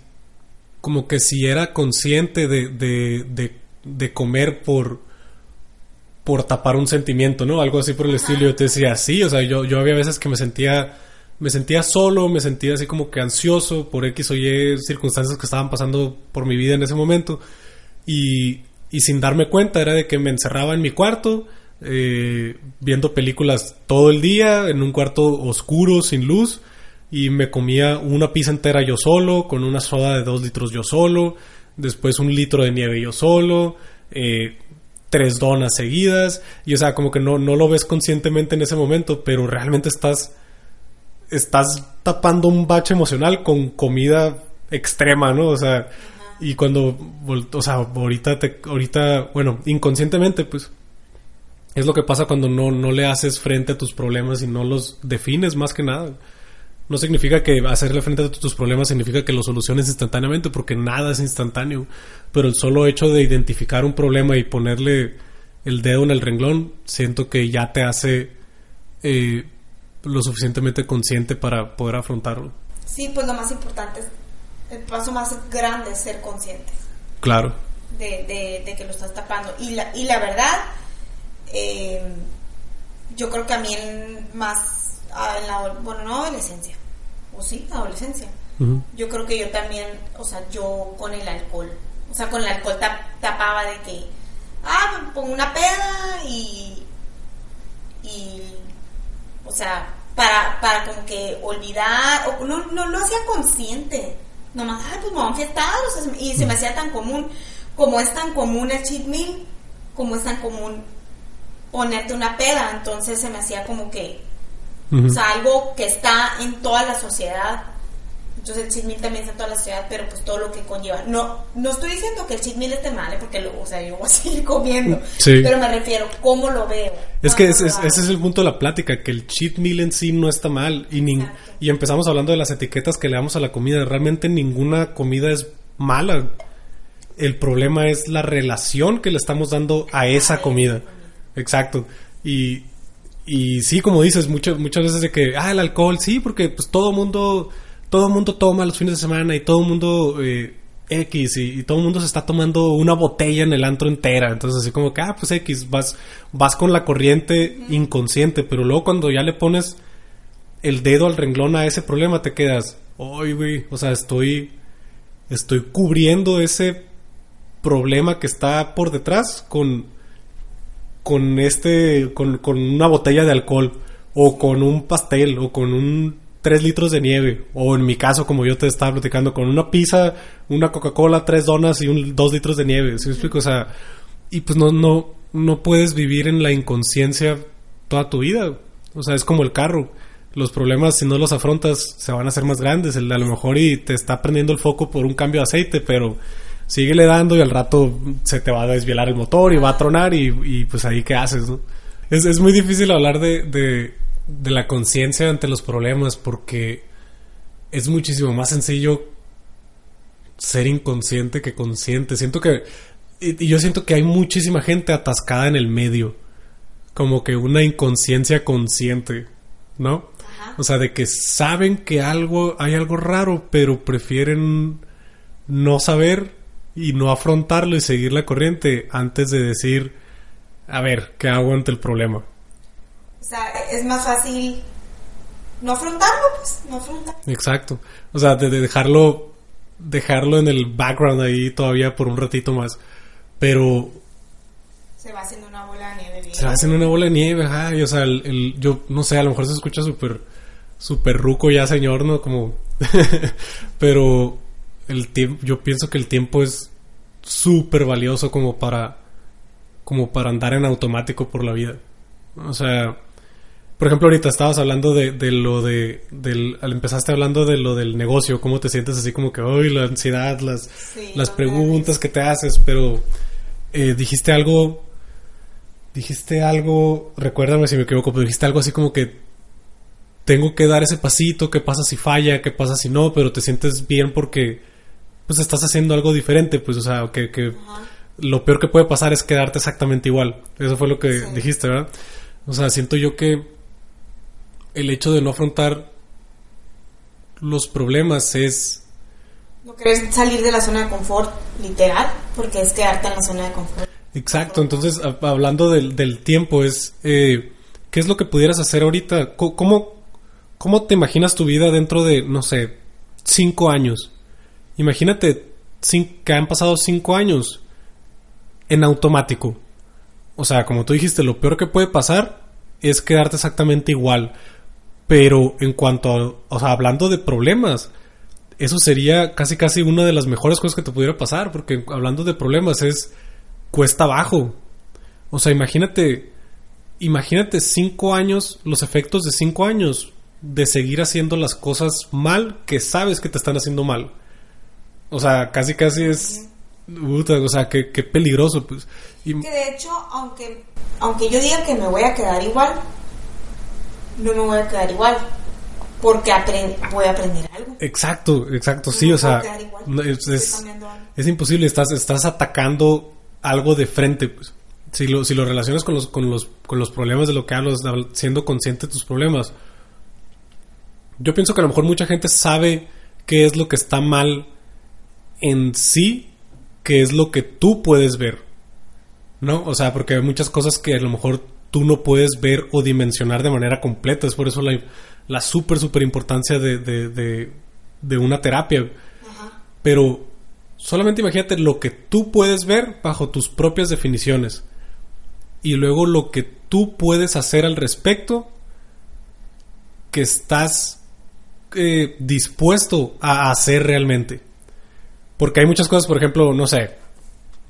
Speaker 2: como que si era consciente de, de, de, de comer por, por tapar un sentimiento, ¿no? Algo así por el estilo. Yo te decía, sí, o sea, yo, yo había veces que me sentía, me sentía solo, me sentía así como que ansioso por X o Y circunstancias que estaban pasando por mi vida en ese momento. Y, y sin darme cuenta era de que me encerraba en mi cuarto, eh, viendo películas todo el día, en un cuarto oscuro, sin luz, y me comía una pizza entera yo solo, con una soda de dos litros yo solo, después un litro de nieve yo solo, eh, tres donas seguidas, y o sea, como que no, no lo ves conscientemente en ese momento, pero realmente estás, estás tapando un bache emocional con comida extrema, ¿no? O sea, y cuando, o sea, ahorita, te, ahorita, bueno, inconscientemente, pues, es lo que pasa cuando no, no le haces frente a tus problemas y no los defines más que nada. No significa que hacerle frente a tus problemas significa que los soluciones instantáneamente, porque nada es instantáneo. Pero el solo hecho de identificar un problema y ponerle el dedo en el renglón, siento que ya te hace eh, lo suficientemente consciente para poder afrontarlo.
Speaker 1: Sí, pues lo más importante es, el paso más grande es ser consciente
Speaker 2: Claro.
Speaker 1: de, de- de que lo estás tapando. Y la, y la verdad, eh, yo creo que a mí en más, en la, bueno, no adolescencia, o sí, adolescencia, yo creo que yo también, o sea, yo con el alcohol, o sea, con el alcohol tap- tapaba de que, ah, me pongo una peda y, y, o sea, para, para como que olvidar, o no, no lo hacía consciente, nomás, ah, pues me voy a o sea, me- y se me hacía tan común, como es tan común el cheat meal, como es tan común ponerte una peda, entonces se me hacía como que, O sea, algo que está en toda la sociedad Entonces el cheat meal también está en toda la ciudad, pero pues todo lo que conlleva. No, no estoy diciendo que el cheat meal esté mal, ¿eh? porque lo, o sea, yo voy a seguir comiendo.
Speaker 2: Sí.
Speaker 1: Pero me refiero, ¿cómo lo veo?
Speaker 2: Es que es- es- ese es el punto de la plática, que el cheat meal en sí no está mal. Y, nin- y empezamos hablando de las etiquetas que le damos a la comida. Realmente ninguna comida es mala. El problema es la relación que le estamos dando a esa comida. Exacto. Y, y sí, como dices, muchas muchas veces de que, ah, el alcohol, sí, porque pues todo mundo, todo mundo toma los fines de semana y todo mundo eh, X y, y todo el mundo se está tomando una botella en el antro entera. Entonces así como que, ah, pues X, vas, vas con la corriente inconsciente, pero luego cuando ya le pones el dedo al renglón a ese problema te quedas, ay, güey, o sea, estoy, estoy cubriendo ese problema que está por detrás con con este con, con una botella de alcohol o con un pastel o con un 3 litros de nieve o en mi caso como yo te estaba platicando con una pizza una Coca-Cola tres donas y un 2 litros de nieve ¿sí me explico? o sea y pues no no no puedes vivir en la inconsciencia toda tu vida. O sea es como el carro. Los problemas si no los afrontas se van a hacer más grandes. El a lo mejor y te está prendiendo el foco por un cambio de aceite pero síguele dando y al rato se te va a desvielar el motor y va a tronar y, y, pues ahí qué haces, ¿no? Es, es muy difícil hablar de, de, de la conciencia ante los problemas porque es muchísimo más sencillo ser inconsciente que consciente. Siento que... Y, y yo siento que hay muchísima gente atascada en el medio. Como que una inconsciencia consciente, ¿no?
Speaker 1: Ajá.
Speaker 2: O sea, de que saben que algo, hay algo raro, pero prefieren no saber y no afrontarlo y seguir la corriente antes de decir, a ver, ¿qué hago ante el problema?
Speaker 1: O sea, es más fácil no afrontarlo, pues, no afrontarlo.
Speaker 2: Exacto. O sea, de, de dejarlo, dejarlo en el background ahí todavía por un ratito más. Pero
Speaker 1: Se va haciendo una bola de nieve bien.
Speaker 2: se va haciendo una bola de nieve, ajá, y, o sea, el, el- yo no sé, a lo mejor se escucha súper, súper ruco ya, señor, ¿no? Como, pero el tiempo, yo pienso que el tiempo es súper valioso como para, como para andar en automático por la vida. O sea, por ejemplo, ahorita estabas hablando de, de lo de, del, al- empezaste hablando de lo del negocio, cómo te sientes así como que, hoy la ansiedad, las,
Speaker 1: Sí,
Speaker 2: las preguntas que te haces, pero eh, dijiste algo, dijiste algo, recuérdame si me equivoco, pero dijiste algo así como que tengo que dar ese pasito, qué pasa si falla, qué pasa si no, pero te sientes bien porque pues estás haciendo algo diferente, pues o sea, que, que lo peor que puede pasar es quedarte exactamente igual. Eso fue lo que
Speaker 1: Sí.
Speaker 2: dijiste, ¿verdad? O sea, siento yo que el hecho de no afrontar los problemas es
Speaker 1: No querer salir de la zona de confort, literal, porque es quedarte en la zona de confort.
Speaker 2: Exacto, entonces hablando del, del tiempo es eh, ¿qué es lo que pudieras hacer ahorita? ¿Cómo, ¿Cómo te imaginas tu vida dentro de, no sé, cinco años? Imagínate que han pasado cinco años en automático. O sea, como tú dijiste, lo peor que puede pasar es quedarte exactamente igual. Pero en cuanto a, o sea, hablando de problemas, eso sería casi casi una de las mejores cosas que te pudiera pasar, porque hablando de problemas es cuesta abajo. O sea, imagínate, imagínate cinco años, los efectos de cinco años de seguir haciendo las cosas mal que sabes que te están haciendo mal. O sea, casi casi es, puta, o sea, qué, qué peligroso, pues. Y-
Speaker 1: Que de hecho, aunque, aunque yo diga que me voy a quedar igual, no me voy a quedar igual. Porque voy a aprender algo.
Speaker 2: exacto, exacto, sí,
Speaker 1: No
Speaker 2: o sea,
Speaker 1: igual.
Speaker 2: es, es- es imposible, estás, estás atacando algo de frente, pues. Si lo, si lo relacionas con los, con los, con los problemas de lo que hablas, siendo consciente de tus problemas, yo pienso que a lo mejor mucha gente sabe qué es lo que está mal en sí, qué es lo que tú puedes ver. ¿No? O sea, porque hay muchas cosas que a lo mejor tú no puedes ver o dimensionar de manera completa. Es por eso la, la súper, súper importancia de, de, de, de una terapia.
Speaker 1: Ajá.
Speaker 2: Pero solamente imagínate lo que tú puedes ver bajo tus propias definiciones. Y luego lo que tú puedes hacer al respecto que estás eh, dispuesto a hacer realmente. Porque hay muchas cosas, por ejemplo, no sé,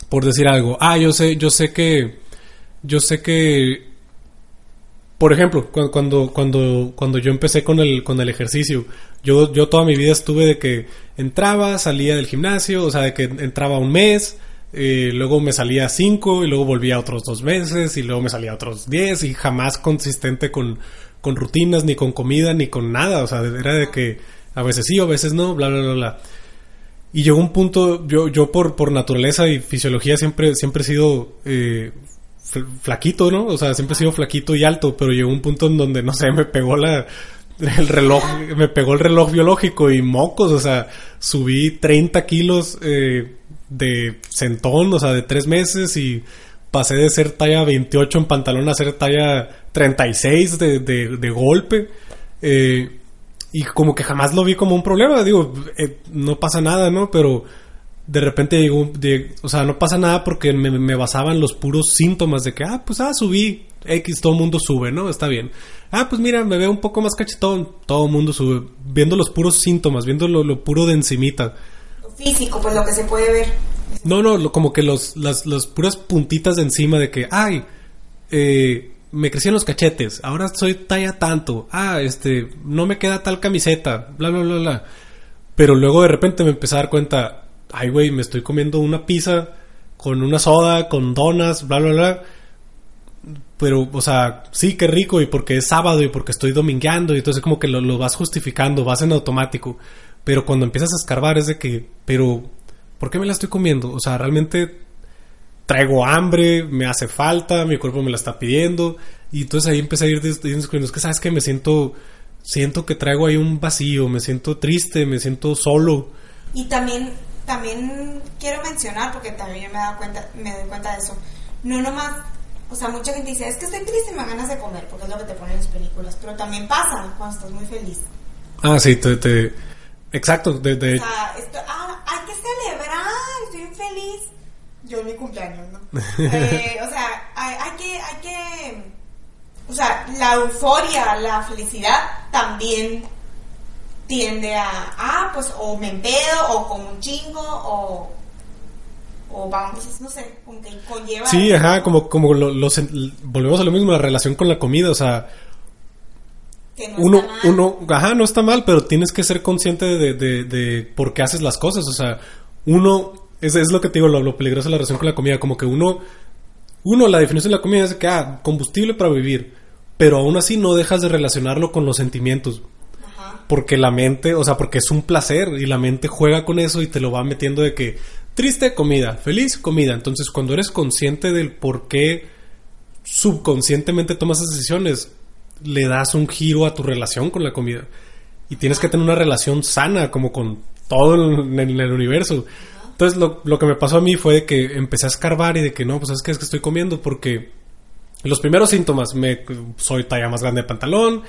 Speaker 2: por decir algo, ah, yo sé, yo sé que, yo sé que por ejemplo, cu- cuando, cuando, cuando yo empecé con el, con el ejercicio, yo, yo toda mi vida estuve de que entraba, salía del gimnasio, o sea, de que entraba un mes, eh, luego me salía cinco, y luego volvía otros dos meses, y luego me salía otros diez, y jamás consistente con, con rutinas, ni con comida, ni con nada, o sea, era de que a veces sí, a veces no, bla, bla, bla, bla. Y llegó un punto, yo, yo por, por naturaleza y fisiología siempre, siempre he sido eh, fl- flaquito, ¿no? O sea, siempre he sido flaquito y alto, pero llegó un punto en donde, no sé, me pegó la, el reloj, me pegó el reloj biológico y mocos, o sea, subí 30 kilos eh, de centón, o sea, de tres meses y pasé de ser talla 28 en pantalón a ser talla 36 de, de, de golpe. Eh, y como que jamás lo vi como un problema, digo, eh, no pasa nada, ¿no? Pero de repente llegó, de- o sea, no pasa nada porque me, me basaban los puros síntomas de que, ah, pues, ah, subí, X, todo el mundo sube, ¿no? Está bien. Ah, pues mira, me veo un poco más cachetón, todo el mundo sube, viendo los puros síntomas, viendo lo, lo puro de encimita.
Speaker 1: Lo físico, pues lo que se puede ver.
Speaker 2: No, no, lo- como que los, las, las puras puntitas de encima de que, ay, eh, me crecieron los cachetes, ahora soy talla tanto, ah, este, no me queda tal camiseta, bla, bla, bla, bla. Pero luego de repente me empecé a dar cuenta, ay, güey, me estoy comiendo una pizza con una soda, con donas, bla, bla, bla. Pero, o sea, sí, qué rico, y porque es sábado y porque estoy domingueando, y entonces como que lo, lo vas justificando, vas en automático. Pero cuando empiezas a escarbar es de que, pero, ¿por qué me la estoy comiendo? O sea, realmente traigo hambre, me hace falta, mi cuerpo me la está pidiendo. Y entonces ahí empecé a ir des- ir descubriendo, es que sabes que me siento, siento que traigo ahí un vacío, me siento triste, me siento solo.
Speaker 1: Y también, también quiero mencionar, porque también yo me, he dado cuenta, me doy cuenta de eso, no nomás, o sea, mucha gente dice, es que estoy triste y me ganas de comer, porque es lo que te ponen en las películas, pero también pasa cuando estás muy feliz.
Speaker 2: Ah, sí, te, te- exacto, de, de-
Speaker 1: O sea, esto, ah, hay que celebrar, estoy feliz. Yo en mi cumpleaños, ¿no? Eh, o sea, hay, hay que, hay que, o sea, la euforia, la felicidad también tiende a, ah, pues o me empedo, o como un chingo, o, o vamos, no sé, como que conlleva.
Speaker 2: Sí, ajá, como, como lo, lo sen- volvemos a lo mismo, la relación con la comida, o sea,
Speaker 1: que no
Speaker 2: uno,
Speaker 1: está mal.
Speaker 2: uno, ajá, no está mal, pero tienes que ser consciente de, de, de por qué haces las cosas, o sea, uno, es, es lo que te digo, lo, lo peligroso de la relación con la comida, como que uno, uno, la definición de la comida es que, ah, combustible para vivir, pero aún así no dejas de relacionarlo con los sentimientos,
Speaker 1: Ajá.
Speaker 2: porque la mente, o sea, porque es un placer y la mente juega con eso y te lo va metiendo de que triste comida, feliz comida. Entonces, cuando eres consciente del por qué subconscientemente tomas esas decisiones, le das un giro a tu relación con la comida. Y tienes que tener una relación sana, como con todo en el, en el universo. Entonces, lo, lo que me pasó a mí fue de que empecé a escarbar y de que no, pues es que es que estoy comiendo porque los primeros síntomas, me, soy talla más grande de pantalón,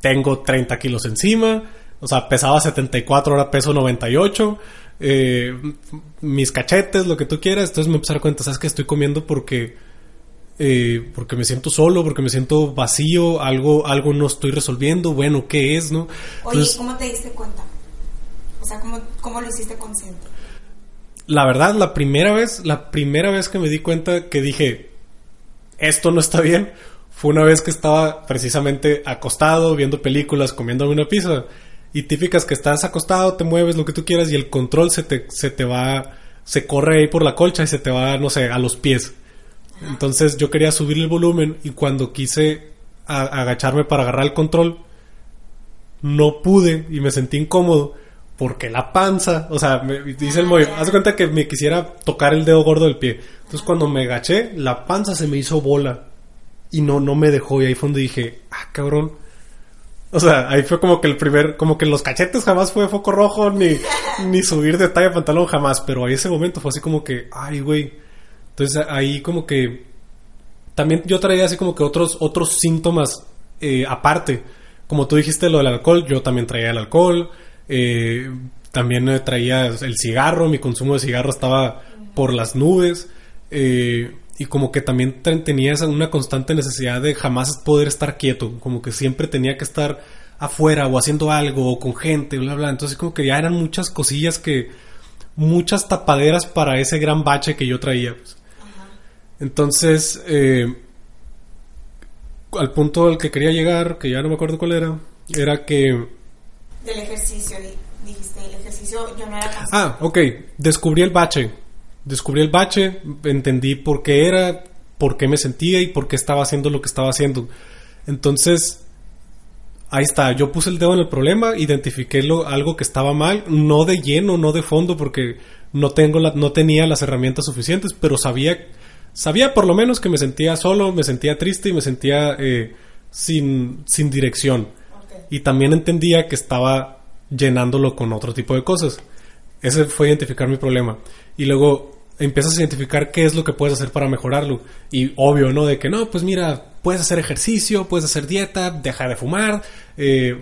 Speaker 2: tengo 30 kilos encima, o sea, pesaba 74, ahora peso 98, eh, mis cachetes, lo que tú quieras, entonces me empecé a dar cuenta, sabes que estoy comiendo porque eh, porque me siento solo, porque me siento vacío, algo algo no estoy resolviendo, bueno, ¿qué es, no?
Speaker 1: Oye,
Speaker 2: Entonces,
Speaker 1: ¿cómo te diste cuenta? O sea, ¿cómo, cómo lo hiciste consciente?
Speaker 2: La verdad, la primera vez, la primera vez que me di cuenta que dije, esto no está bien, fue una vez que estaba precisamente acostado, viendo películas, comiendo una pizza. Y típicas que estás acostado, te mueves, lo que tú quieras, y el control se te, se te va, se corre ahí por la colcha y se te va, no sé, a los pies. Entonces yo quería subir el volumen y cuando quise agacharme para agarrar el control, no pude y me sentí incómodo porque la panza, o sea, me dice el movimiento, haz cuenta que me quisiera tocar el dedo gordo del pie. Entonces cuando me agaché, la panza se me hizo bola y no no me dejó y ahí fue donde dije, ah, cabrón. O sea, ahí fue como que el primer, como que los cachetes jamás fue foco rojo, ni, ni subir de talla de pantalón jamás, pero ahí ese momento fue así como que, ay, güey. Entonces ahí como que también yo traía así como que otros otros síntomas eh, aparte. Como tú dijiste lo del alcohol, yo también traía el alcohol. Eh, también eh, traía el cigarro, mi consumo de cigarro estaba por las nubes. eh, y como que también ten- tenía esa- una constante necesidad de jamás poder estar quieto. Como que siempre tenía que estar afuera o haciendo algo o con gente, bla, bla. Entonces como que ya eran muchas cosillas que... Muchas tapaderas para ese gran bache que yo traía. pues. Entonces, eh, al punto al que quería llegar, que ya no me acuerdo cuál era, era que...
Speaker 1: Del ejercicio, dijiste, el ejercicio yo no era.
Speaker 2: Ah, ok, descubrí el bache. Descubrí el bache, entendí por qué era, por qué me sentía y por qué estaba haciendo lo que estaba haciendo. Entonces, ahí está, yo puse el dedo en el problema, identifiqué lo, algo que estaba mal, no de lleno, no de fondo, porque no, tengo la, no tenía las herramientas suficientes, pero sabía, sabía por lo menos que me sentía solo, me sentía triste y me sentía eh, sin, sin dirección. Y también entendía que estaba llenándolo con otro tipo de cosas. Ese fue identificar mi problema. Y luego empiezas a identificar qué es lo que puedes hacer para mejorarlo. Y obvio, ¿no? De que no, pues mira, puedes hacer ejercicio, puedes hacer dieta, deja de fumar, eh,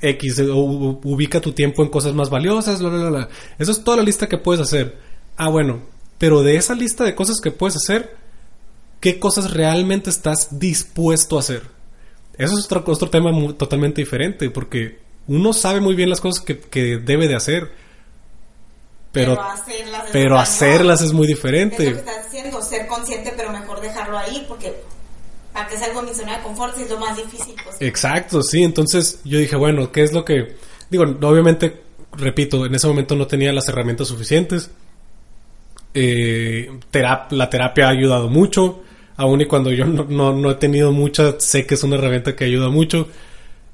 Speaker 2: X, ubica tu tiempo en cosas más valiosas, bla, bla, bla. Eso es toda la lista que puedes hacer. Ah, bueno, pero de esa lista de cosas que puedes hacer, ¿qué cosas realmente estás dispuesto a hacer? Eso es otro, otro tema totalmente diferente, porque uno sabe muy bien las cosas que, que debe de hacer, pero, pero hacerlas, es muy diferente.
Speaker 1: Es lo que estás diciendo, ser consciente, pero mejor dejarlo ahí, porque para que salga mi zona de confort es lo más difícil.
Speaker 2: Exacto, sí. Entonces yo dije, bueno, ¿qué es lo que... Digo, obviamente, repito, en ese momento no tenía las herramientas suficientes. Eh, la terapia ha ayudado mucho. Aún y cuando yo no, no, he tenido mucha, sé que es una herramienta que ayuda mucho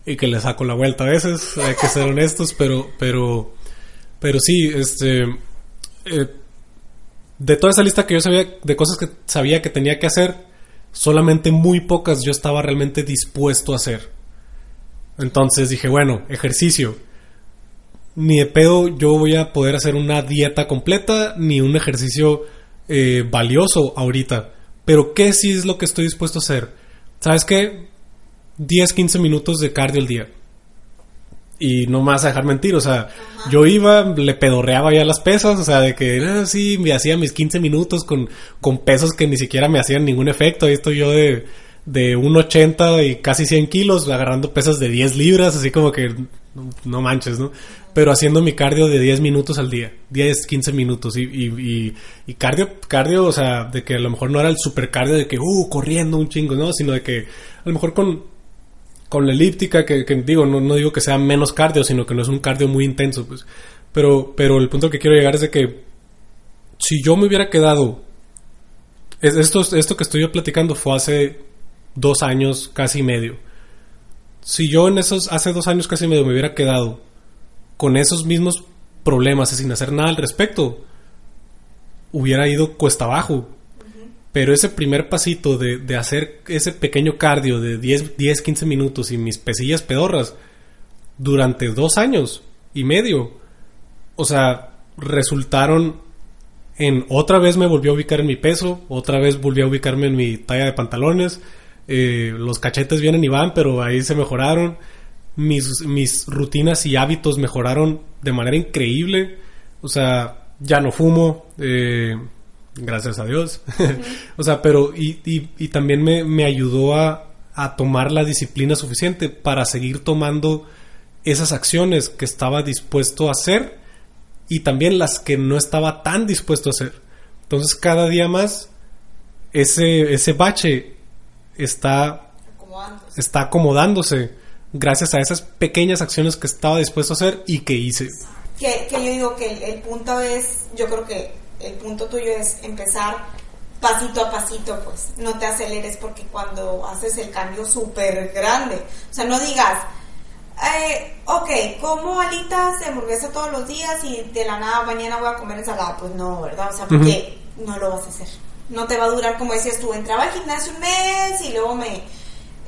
Speaker 2: y que le saco la vuelta a veces, hay que ser honestos, pero, pero, pero sí, este, eh, de toda esa lista que yo sabía, de cosas que sabía que tenía que hacer, solamente muy pocas yo estaba realmente dispuesto a hacer. Entonces dije, bueno, ejercicio. Ni de pedo yo voy a poder hacer una dieta completa, ni un ejercicio eh, valioso ahorita. Pero ¿qué sí es lo que estoy dispuesto a hacer? ¿Sabes qué? 10, 15 minutos de cardio al día y no vas a dejar mentir, o sea, yo iba, le pedorreaba ya las pesas, o sea, de que ah, sí, me hacía mis 15 minutos con, con pesos que ni siquiera me hacían ningún efecto, ahí estoy yo de, de 1,80 y casi 100 kilos, agarrando pesas de 10 libras, así como que no manches, ¿no? Pero haciendo mi cardio de 10 minutos al día, 10, 15 minutos, y, y, cardio, cardio, o sea, de que a lo mejor no era el super cardio de que, uh, corriendo un chingo, ¿no? Sino de que a lo mejor con con la elíptica, que, digo, no, no, digo que sea menos cardio, sino que no es un cardio muy intenso, pues. Pero, pero el punto que quiero llegar es de que si yo me hubiera quedado, esto, esto que estoy platicando fue hace dos años, casi medio. Si yo en esos, hace dos años casi medio me hubiera quedado con esos mismos problemas y sin hacer nada al respecto, hubiera ido cuesta abajo. Pero ese primer pasito de, de, hacer ese pequeño cardio de 10, 10, 15 minutos y mis pesillas pedorras durante dos años y medio, o sea, resultaron en otra vez me volvió a ubicar en mi peso, otra vez volví a ubicarme en mi talla de pantalones, eh, los cachetes vienen y van, pero ahí se mejoraron, mis, mis rutinas y hábitos mejoraron de manera increíble, o sea, ya no fumo, eh, gracias a Dios. o sea, pero y, y, también me, me ayudó a, a, tomar la disciplina suficiente para seguir tomando esas acciones que estaba dispuesto a hacer y también las que no estaba tan dispuesto a hacer. Entonces cada día más ese, ese bache está acomodándose. está acomodándose gracias a esas pequeñas acciones que estaba dispuesto a hacer y que hice.
Speaker 1: Que, que yo digo que el punto es, yo creo que el punto tuyo es empezar pasito a pasito, pues no te aceleres porque cuando haces el cambio súper grande, o sea, no digas, eh, ok, como alitas de hamburguesa todos los días y de la nada mañana voy a comer ensalada, pues no, ¿verdad? O sea, porque no lo vas a hacer. No te va a durar, como decías tú, entraba al gimnasio un mes y luego me,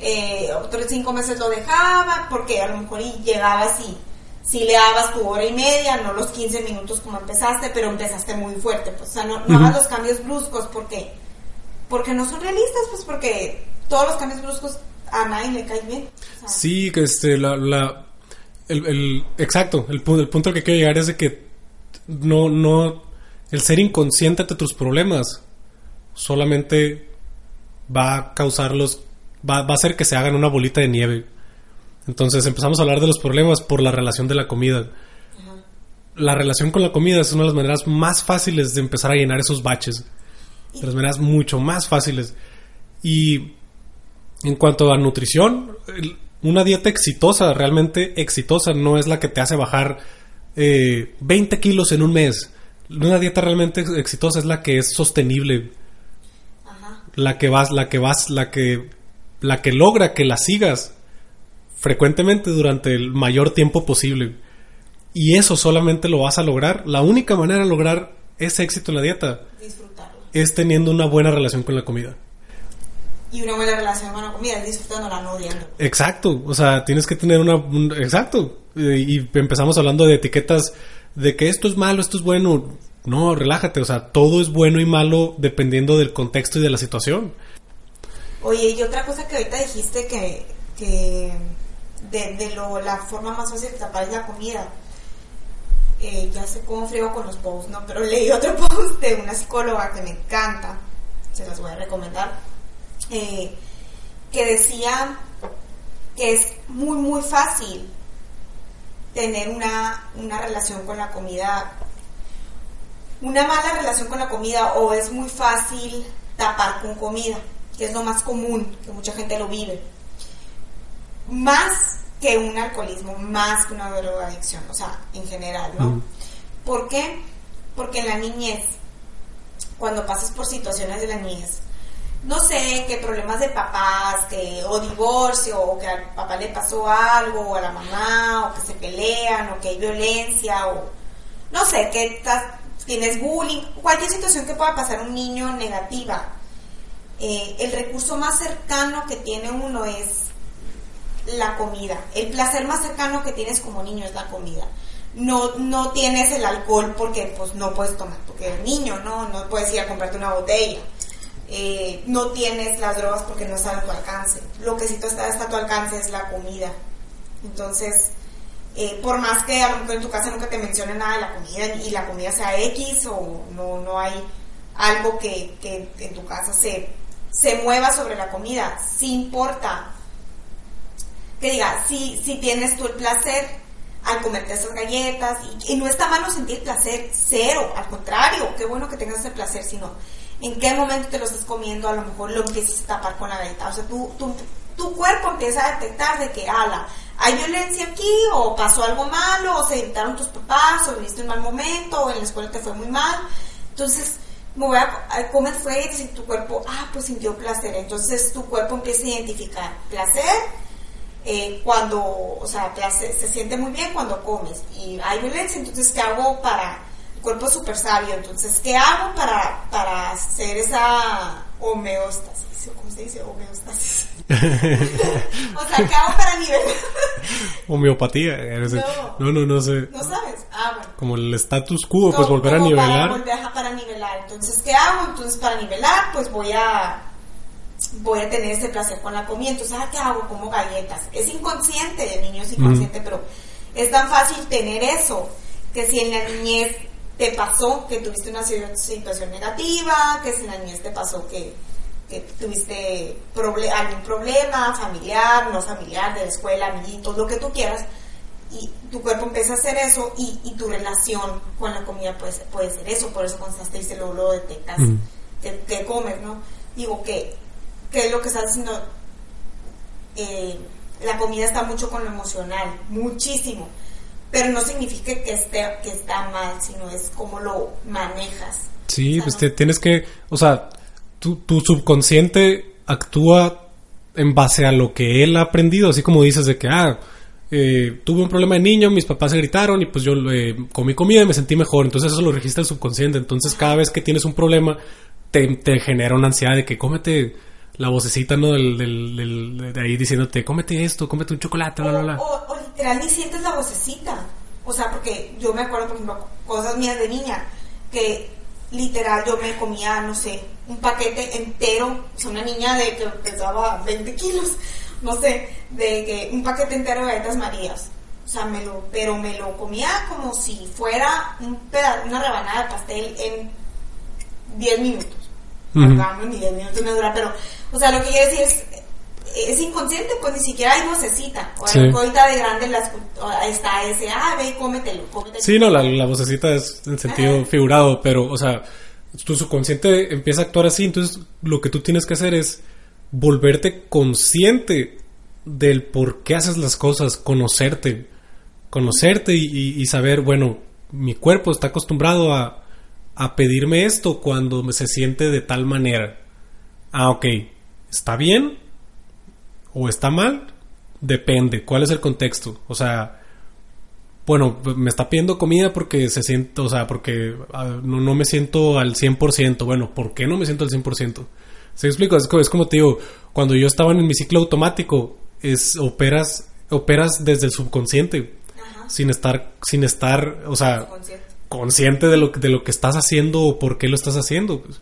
Speaker 1: eh, otros cinco meses lo dejaba, porque a lo mejor y llegabas y si le dabas tu hora y media, no los 15 minutos como empezaste, pero empezaste muy fuerte, pues, o sea, no, hagas los cambios bruscos porque, porque no son realistas, pues, porque todos los cambios bruscos a nadie le caen bien.
Speaker 2: Sí, que este, la, la, el, el exacto, el, el punto al que quiero llegar es de que no, no, el ser inconsciente de tus problemas solamente va a causarlos, va, va a hacer que se hagan una bolita de nieve entonces empezamos a hablar de los problemas por la relación de la comida. La relación con la comida es una de las maneras más fáciles de empezar a llenar esos baches. De las maneras mucho más fáciles. Y En cuanto a nutrición, una dieta exitosa, realmente exitosa, no es la que te hace bajar eh, 20 kilos en un mes. Una dieta realmente ex- exitosa es la que es sostenible,
Speaker 1: Ajá.
Speaker 2: la que vas, la que vas, la que, la que logra que la sigas frecuentemente durante el mayor tiempo posible. Y eso solamente lo vas a lograr. La única manera de lograr ese éxito en la dieta
Speaker 1: Disfrutarlo.
Speaker 2: es teniendo una buena relación con la comida.
Speaker 1: Y una buena relación con la comida, es disfrutándola, no odiando.
Speaker 2: Exacto, o sea, tienes que tener una... un- exacto, Eh, y empezamos hablando de etiquetas de que esto es malo, esto es bueno. No, relájate, o sea, todo es bueno y malo dependiendo del contexto y de la situación.
Speaker 1: Oye, y otra cosa que ahorita dijiste que, que de, de lo, la forma más fácil de tapar es la comida. Eh, ya sé cómo friego con los posts, ¿no? Pero leí otro post de una psicóloga que me encanta, se las voy a recomendar, eh, que decía que es muy, muy fácil tener una, una relación con la comida, una mala relación con la comida o es muy fácil tapar con comida, que es lo más común, que mucha gente lo vive. Más que un alcoholismo, más que una drogadicción, o sea, en general, ¿no? ¿Por qué? Porque en la niñez, cuando pasas por situaciones de la niñez, no sé, que problemas de papás, que, o divorcio, o que al papá le pasó algo, o a la mamá, o que se pelean, o que hay violencia, o no sé, que estás- tienes bullying, cualquier situación que pueda pasar a un niño negativa, eh, el recurso más cercano que tiene uno es la comida. El placer más cercano que tienes como niño es la comida. No, no tienes el alcohol porque pues no puedes tomar, porque eres niño, ¿no? No puedes ir a comprarte una botella. Eh, no tienes las drogas porque no están a tu alcance. Lo que sí tú está, está a tu alcance es la comida. Entonces, eh, por más que en tu casa nunca te mencionen nada de la comida y la comida sea X o no, no hay algo que, que en tu casa se, se mueva sobre la comida, sí importa. Que diga, si, si tienes tú el placer al comerte esas galletas, y, y no está malo sentir placer, cero, al contrario, qué bueno que tengas ese placer, sino en qué momento te lo estás comiendo, a lo mejor lo empiezas a tapar con la galleta, o sea, tú, tú- tu cuerpo empieza a detectar de que, ala, hay violencia aquí, o pasó algo malo, o se evitaron tus papás, o viviste un mal momento, o en la escuela te fue muy mal, entonces me voy a, comer fritas y tu cuerpo, ah, pues sintió placer, entonces tu cuerpo empieza a identificar placer, eh, cuando, o sea, hace- se siente muy bien cuando comes y hay violencia, entonces ¿qué hago para, el cuerpo es súper sabio, entonces ¿qué hago para, para hacer esa homeostasis? ¿O ¿Cómo se dice? Homeostasis. o sea, ¿qué hago para nivelar?
Speaker 2: Homeopatía.
Speaker 1: No.
Speaker 2: no, no, no sé.
Speaker 1: ¿No sabes? Ah, bueno.
Speaker 2: Como el status quo, pues volver a
Speaker 1: como Para,
Speaker 2: nivelar.
Speaker 1: volver a- para nivelar. Entonces, ¿qué hago? Entonces, para nivelar, pues voy a voy a tener ese placer con la comida. Entonces, ah, ¿qué hago? Como galletas. Es inconsciente, el niño es inconsciente, pero es tan fácil tener eso que si en la niñez te pasó que tuviste una si- situación negativa, que si en la niñez te pasó que, que tuviste proble- algún problema familiar, no familiar, de la escuela, amiguitos, lo que tú quieras, y tu cuerpo empieza a hacer eso y, y tu relación con la comida puede ser, puede ser eso, por eso cuando estás triste luego lo detectas que, que comes, ¿no? Digo que, que lo que estás haciendo, eh, la comida está mucho con lo emocional, muchísimo, pero no significa que esté que está mal, sino es cómo lo manejas.
Speaker 2: Sí,
Speaker 1: O sea,
Speaker 2: pues
Speaker 1: no-
Speaker 2: te tienes que, o sea, tu, tu subconsciente actúa en base a lo que él ha aprendido, así como dices de que, ah, eh, tuve un problema de niño, mis papás se gritaron y pues yo eh, comí comida y me sentí mejor, entonces eso lo registra el subconsciente, entonces cada vez que tienes un problema te, genera una ansiedad de que cómete la vocecita, ¿no? Del, del- de ahí diciéndote, cómete esto, cómete un chocolate, bla, bla, bla.
Speaker 1: O, o- o literal ni sientes la vocecita. O sea, porque yo me acuerdo, por ejemplo, cosas mías de niña, que literal yo me comía, no sé, un paquete entero, o sea, una niña de que pesaba 20 kilos, no sé, de que un paquete entero de galletas marías. O sea, me lo, pero me lo comía como si fuera un peda- una rebanada de pastel en 10 minutos. Acá no, ni 10 minutos me dura, pero, o sea, lo que quiero decir es, es inconsciente, pues ni siquiera hay vocecita. O
Speaker 2: Sí.
Speaker 1: ahorita de grande está ese, ah, ve y cómetelo, cómetelo.
Speaker 2: Sí, no, la, la vocecita es en sentido
Speaker 1: Ajá.
Speaker 2: figurado, pero, o sea, tu subconsciente empieza a actuar así, entonces lo que tú tienes que hacer es volverte consciente del por qué haces las cosas, conocerte, conocerte y, saber, bueno, mi cuerpo está acostumbrado a, a pedirme esto cuando se siente de tal manera. Ah, ok, ¿está bien? ¿O está mal? Depende, ¿cuál es el contexto? O sea, bueno, me está pidiendo comida porque se siente, o sea, porque ah, no, me siento al 100%. Bueno, ¿por qué no me siento al 100%? ¿Se explico? Es, es como te digo, cuando yo estaba en mi ciclo automático, es operas operas desde el subconsciente sin estar sin estar o sea consciente de lo de lo que estás haciendo o por qué lo estás haciendo pues.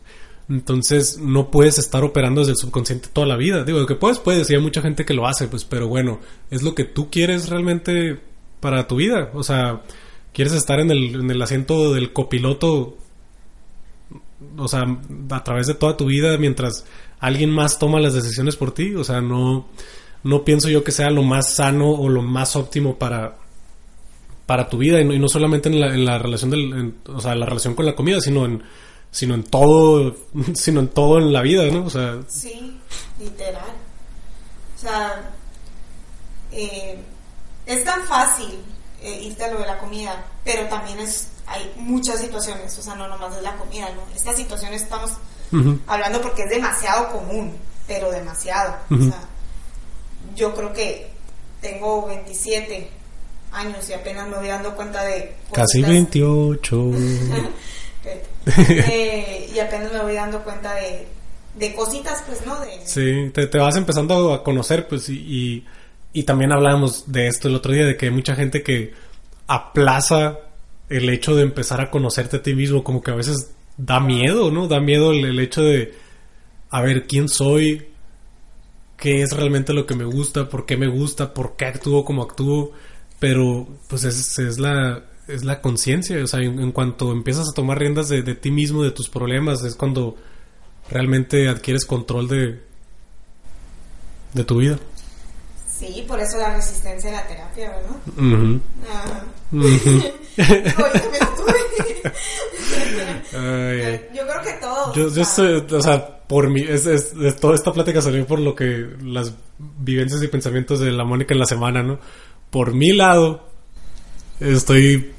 Speaker 2: Entonces no puedes estar operando desde el subconsciente toda la vida. Digo que puedes puedes y hay mucha gente que lo hace pues pero bueno es lo que tú quieres realmente para tu vida. O sea quieres estar en el, en el asiento del copiloto o sea a través de toda tu vida mientras alguien más toma las decisiones por ti. O sea no no pienso yo que sea lo más sano o lo más óptimo para, para tu vida. Y no, solamente en la, en la relación del, o sea, la relación con la comida, sino en, sino en todo, sino en todo en la vida, ¿no? O sea,
Speaker 1: sí, literal. O sea, eh, es tan fácil eh, irte a lo de la comida, pero también es, hay muchas situaciones, o sea, no nomás es la comida, ¿no? Estas situaciones estamos hablando porque es demasiado común, pero demasiado. O sea, yo creo que tengo 27 años y apenas me voy dando cuenta de...
Speaker 2: Casi 28.
Speaker 1: Eh, y apenas me voy dando cuenta de, de cositas, pues, ¿no? De...
Speaker 2: Sí, te, vas empezando a conocer, pues, y, y, también hablábamos de esto el otro día, de que hay mucha gente que aplaza el hecho de empezar a conocerte a ti mismo, como que a veces da miedo, ¿no? Da miedo el hecho de, a ver, ¿quién soy? qué es realmente lo que me gusta, por qué me gusta, por qué actúo como actúo, pero pues es, es la es la conciencia, o sea, en, cuanto empiezas a tomar riendas de, ti mismo, de tus problemas, es cuando realmente adquieres control de de tu vida.
Speaker 1: Sí, por eso la resistencia a la terapia, ¿verdad? yo creo que todos.
Speaker 2: Yo, yo o sea, por mi, es, es, toda esta plática salió por lo que las vivencias y pensamientos de la Mónica en la semana, ¿no? Por mi lado, estoy,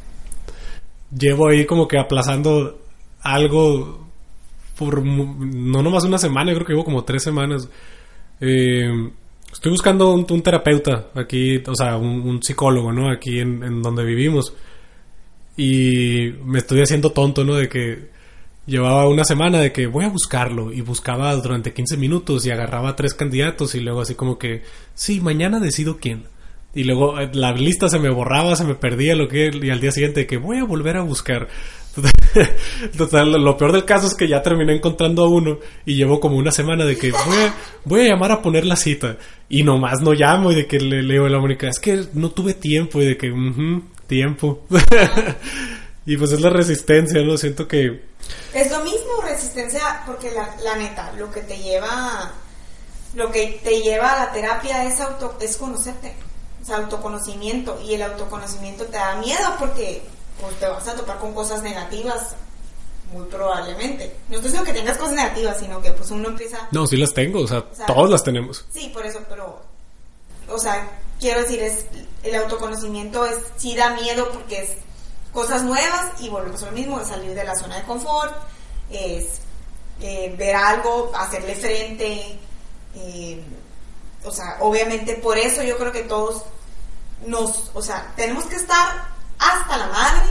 Speaker 2: llevo ahí como que aplazando algo por no nomás una semana, yo creo que llevo como tres semanas. Eh, estoy buscando un, terapeuta aquí, o sea, un, psicólogo, ¿no? Aquí en, en donde vivimos. Y me estoy haciendo tonto, ¿no? De que llevaba una semana de que voy a buscarlo y buscaba durante 15 minutos y agarraba tres candidatos y luego así como que, sí, mañana decido quién. Y luego eh, la lista se me borraba, se me perdía lo que y al día siguiente que voy a volver a buscar. Total, lo peor del caso es que ya terminé encontrando a uno y llevo como una semana de que voy a, voy a llamar a poner la cita y nomás no llamo y de que le leo a la Mónica, es que no tuve tiempo y de que, tiempo. y pues es la resistencia, ¿no? Siento que
Speaker 1: es lo mismo resistencia, porque la, neta, lo que te lleva, lo que te lleva a la terapia es auto, es conocerte, es autoconocimiento, y el autoconocimiento te da miedo porque pues, te vas a topar con cosas negativas, muy probablemente. No estoy diciendo que tengas cosas negativas, sino que pues uno empieza...
Speaker 2: No, sí las tengo, o sea, todos las tenemos.
Speaker 1: Sí, por eso, pero, o sea, quiero decir, es el autoconocimiento es sí da miedo porque es cosas nuevas y volvemos a lo mismo, salir de la zona de confort, es eh, ver algo, hacerle frente, eh, o sea, obviamente por eso yo creo que todos nos, o sea, tenemos que estar hasta la madre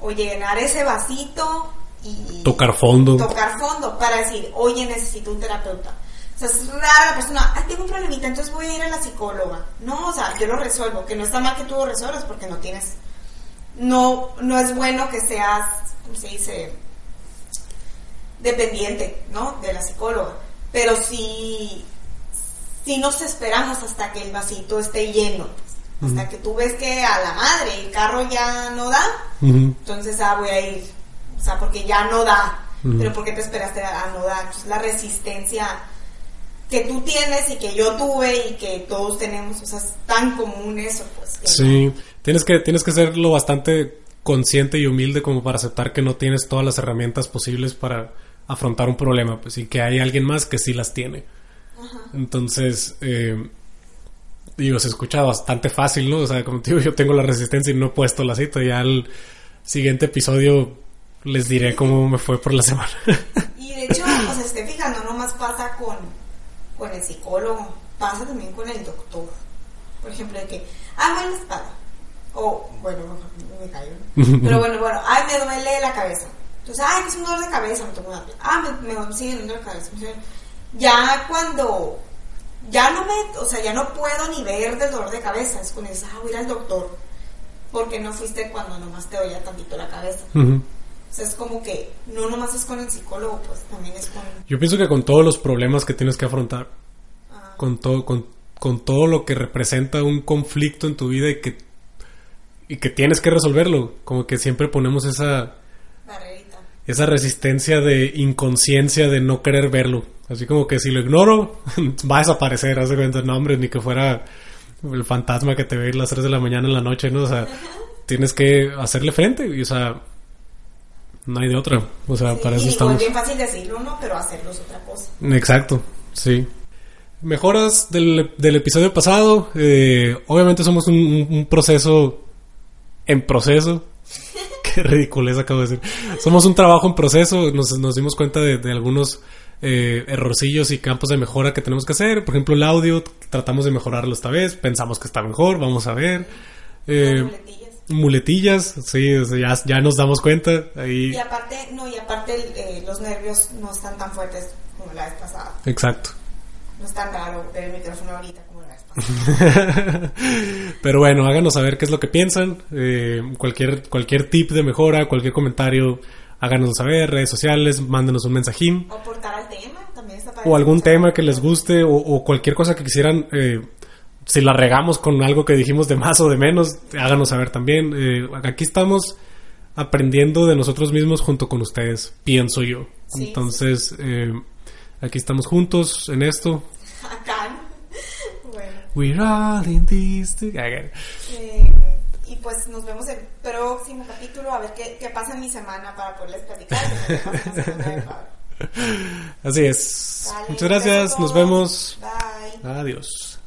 Speaker 1: o llenar ese vasito y
Speaker 2: tocar fondo.
Speaker 1: Tocar fondo para decir, oye, necesito un terapeuta. O sea, es rara la persona, ah, tengo un problemita, entonces voy a ir a la psicóloga. No, o sea, yo lo resuelvo, que no está mal que tú lo resuelvas porque no tienes no, no es bueno que seas, ¿cómo se dice? Dependiente, ¿no? De la psicóloga. Pero si, si nos esperamos hasta que el vasito esté lleno, hasta que tú ves que a la madre el carro ya no da, entonces, ah, voy a ir, o sea, porque ya no da. Pero ¿por qué te esperaste a, no dar? Entonces, la resistencia que tú tienes y que yo tuve y que todos tenemos, o sea, es tan común eso, pues.
Speaker 2: Sí, tienes que, tienes que ser lo bastante consciente y humilde como para aceptar que no tienes todas las herramientas posibles para afrontar un problema, pues, y que hay alguien más que sí las tiene. Entonces, eh, digo, se escucha bastante fácil, ¿no? O sea, como te digo, yo tengo la resistencia y no he puesto la cita. Ya al siguiente episodio les diré cómo me fue por la semana.
Speaker 1: Y de hecho, o sea, esté fijando, no más pasa con, con el psicólogo, pasa también con el doctor. Por ejemplo, de que, ah, la espalda. O, bueno, me cayó. Pero bueno, bueno, ay, me duele la cabeza. Entonces, ay, es un dolor de cabeza, me tomo una. Ah, me, me sigue doliendo la cabeza. me Ya cuando, ya no me, o sea, ya no puedo ni ver del dolor de cabeza. Es cuando dices, ah, voy a ir al doctor. Porque no fuiste cuando nomás te dolía tantito la cabeza.
Speaker 2: Ujú.
Speaker 1: O sea, es como que no nomás es con el psicólogo, pues también es con...
Speaker 2: Yo pienso que con todos los problemas que tienes que afrontar,
Speaker 1: ah,
Speaker 2: con todo, con, con todo lo que representa un conflicto en tu vida y que, y que tienes que resolverlo, como que siempre ponemos esa,
Speaker 1: barrerita.
Speaker 2: esa resistencia de inconsciencia de no querer verlo. Así como que si lo ignoro, va a desaparecer, hace cuenta, no hombre, ni que fuera el fantasma que te ve a las 3 de la mañana en la noche, ¿no? O sea, tienes que hacerle frente, y, o sea, no hay de otra. O sea,
Speaker 1: Sí,
Speaker 2: para eso estamos.
Speaker 1: es bien fácil decirlo, ¿no? Pero hacerlo es otra cosa.
Speaker 2: Exacto, sí. Mejoras del, del episodio pasado. eh, obviamente somos un proceso en proceso. Qué ridiculez acabo de decir. Somos un trabajo en proceso. Nos, nos dimos cuenta de, de algunos eh, errorcillos y campos de mejora que tenemos que hacer. Por ejemplo, el audio. Tratamos de mejorarlo esta vez. Pensamos que está mejor. Vamos a ver. Eh,
Speaker 1: Las muletillas.
Speaker 2: muletillas. Sí, o sea, ya, ya nos damos cuenta. Ahí.
Speaker 1: Y aparte, no, y aparte eh, los nervios no están tan fuertes como la vez pasada.
Speaker 2: Exacto.
Speaker 1: No es tan raro ver el micrófono ahorita como la vez pasada.
Speaker 2: Pero bueno, háganos saber qué es lo que piensan. eh, cualquier, cualquier tip de mejora, cualquier comentario, háganos saber. Redes sociales, mándenos un mensajín.
Speaker 1: O aportar al tema, también está padre.
Speaker 2: O algún tema que les guste, o, o cualquier cosa que quisieran. eh, si la regamos con algo que dijimos de más o de menos, háganos saber también. Eh, aquí estamos aprendiendo de nosotros mismos junto con ustedes, pienso yo.
Speaker 1: Sí,
Speaker 2: Entonces, eh, aquí estamos juntos en esto.
Speaker 1: Acá, ¿no? Bueno.
Speaker 2: We're all in this together.
Speaker 1: eh, y pues nos vemos el próximo capítulo a ver qué, qué pasa en mi semana para poderles platicar.
Speaker 2: Así es. Muchas gracias. Nos vemos.
Speaker 1: Bye.
Speaker 2: Adiós.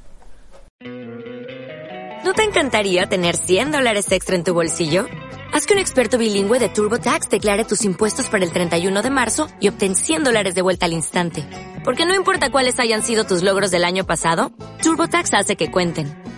Speaker 3: ¿No te encantaría tener 100 dólares extra en tu bolsillo? Haz que un experto bilingüe de TurboTax declare tus impuestos para el 31 de marzo y obtén 100 dólares de vuelta al instante. Porque no importa cuáles hayan sido tus logros del año pasado, TurboTax hace que cuenten.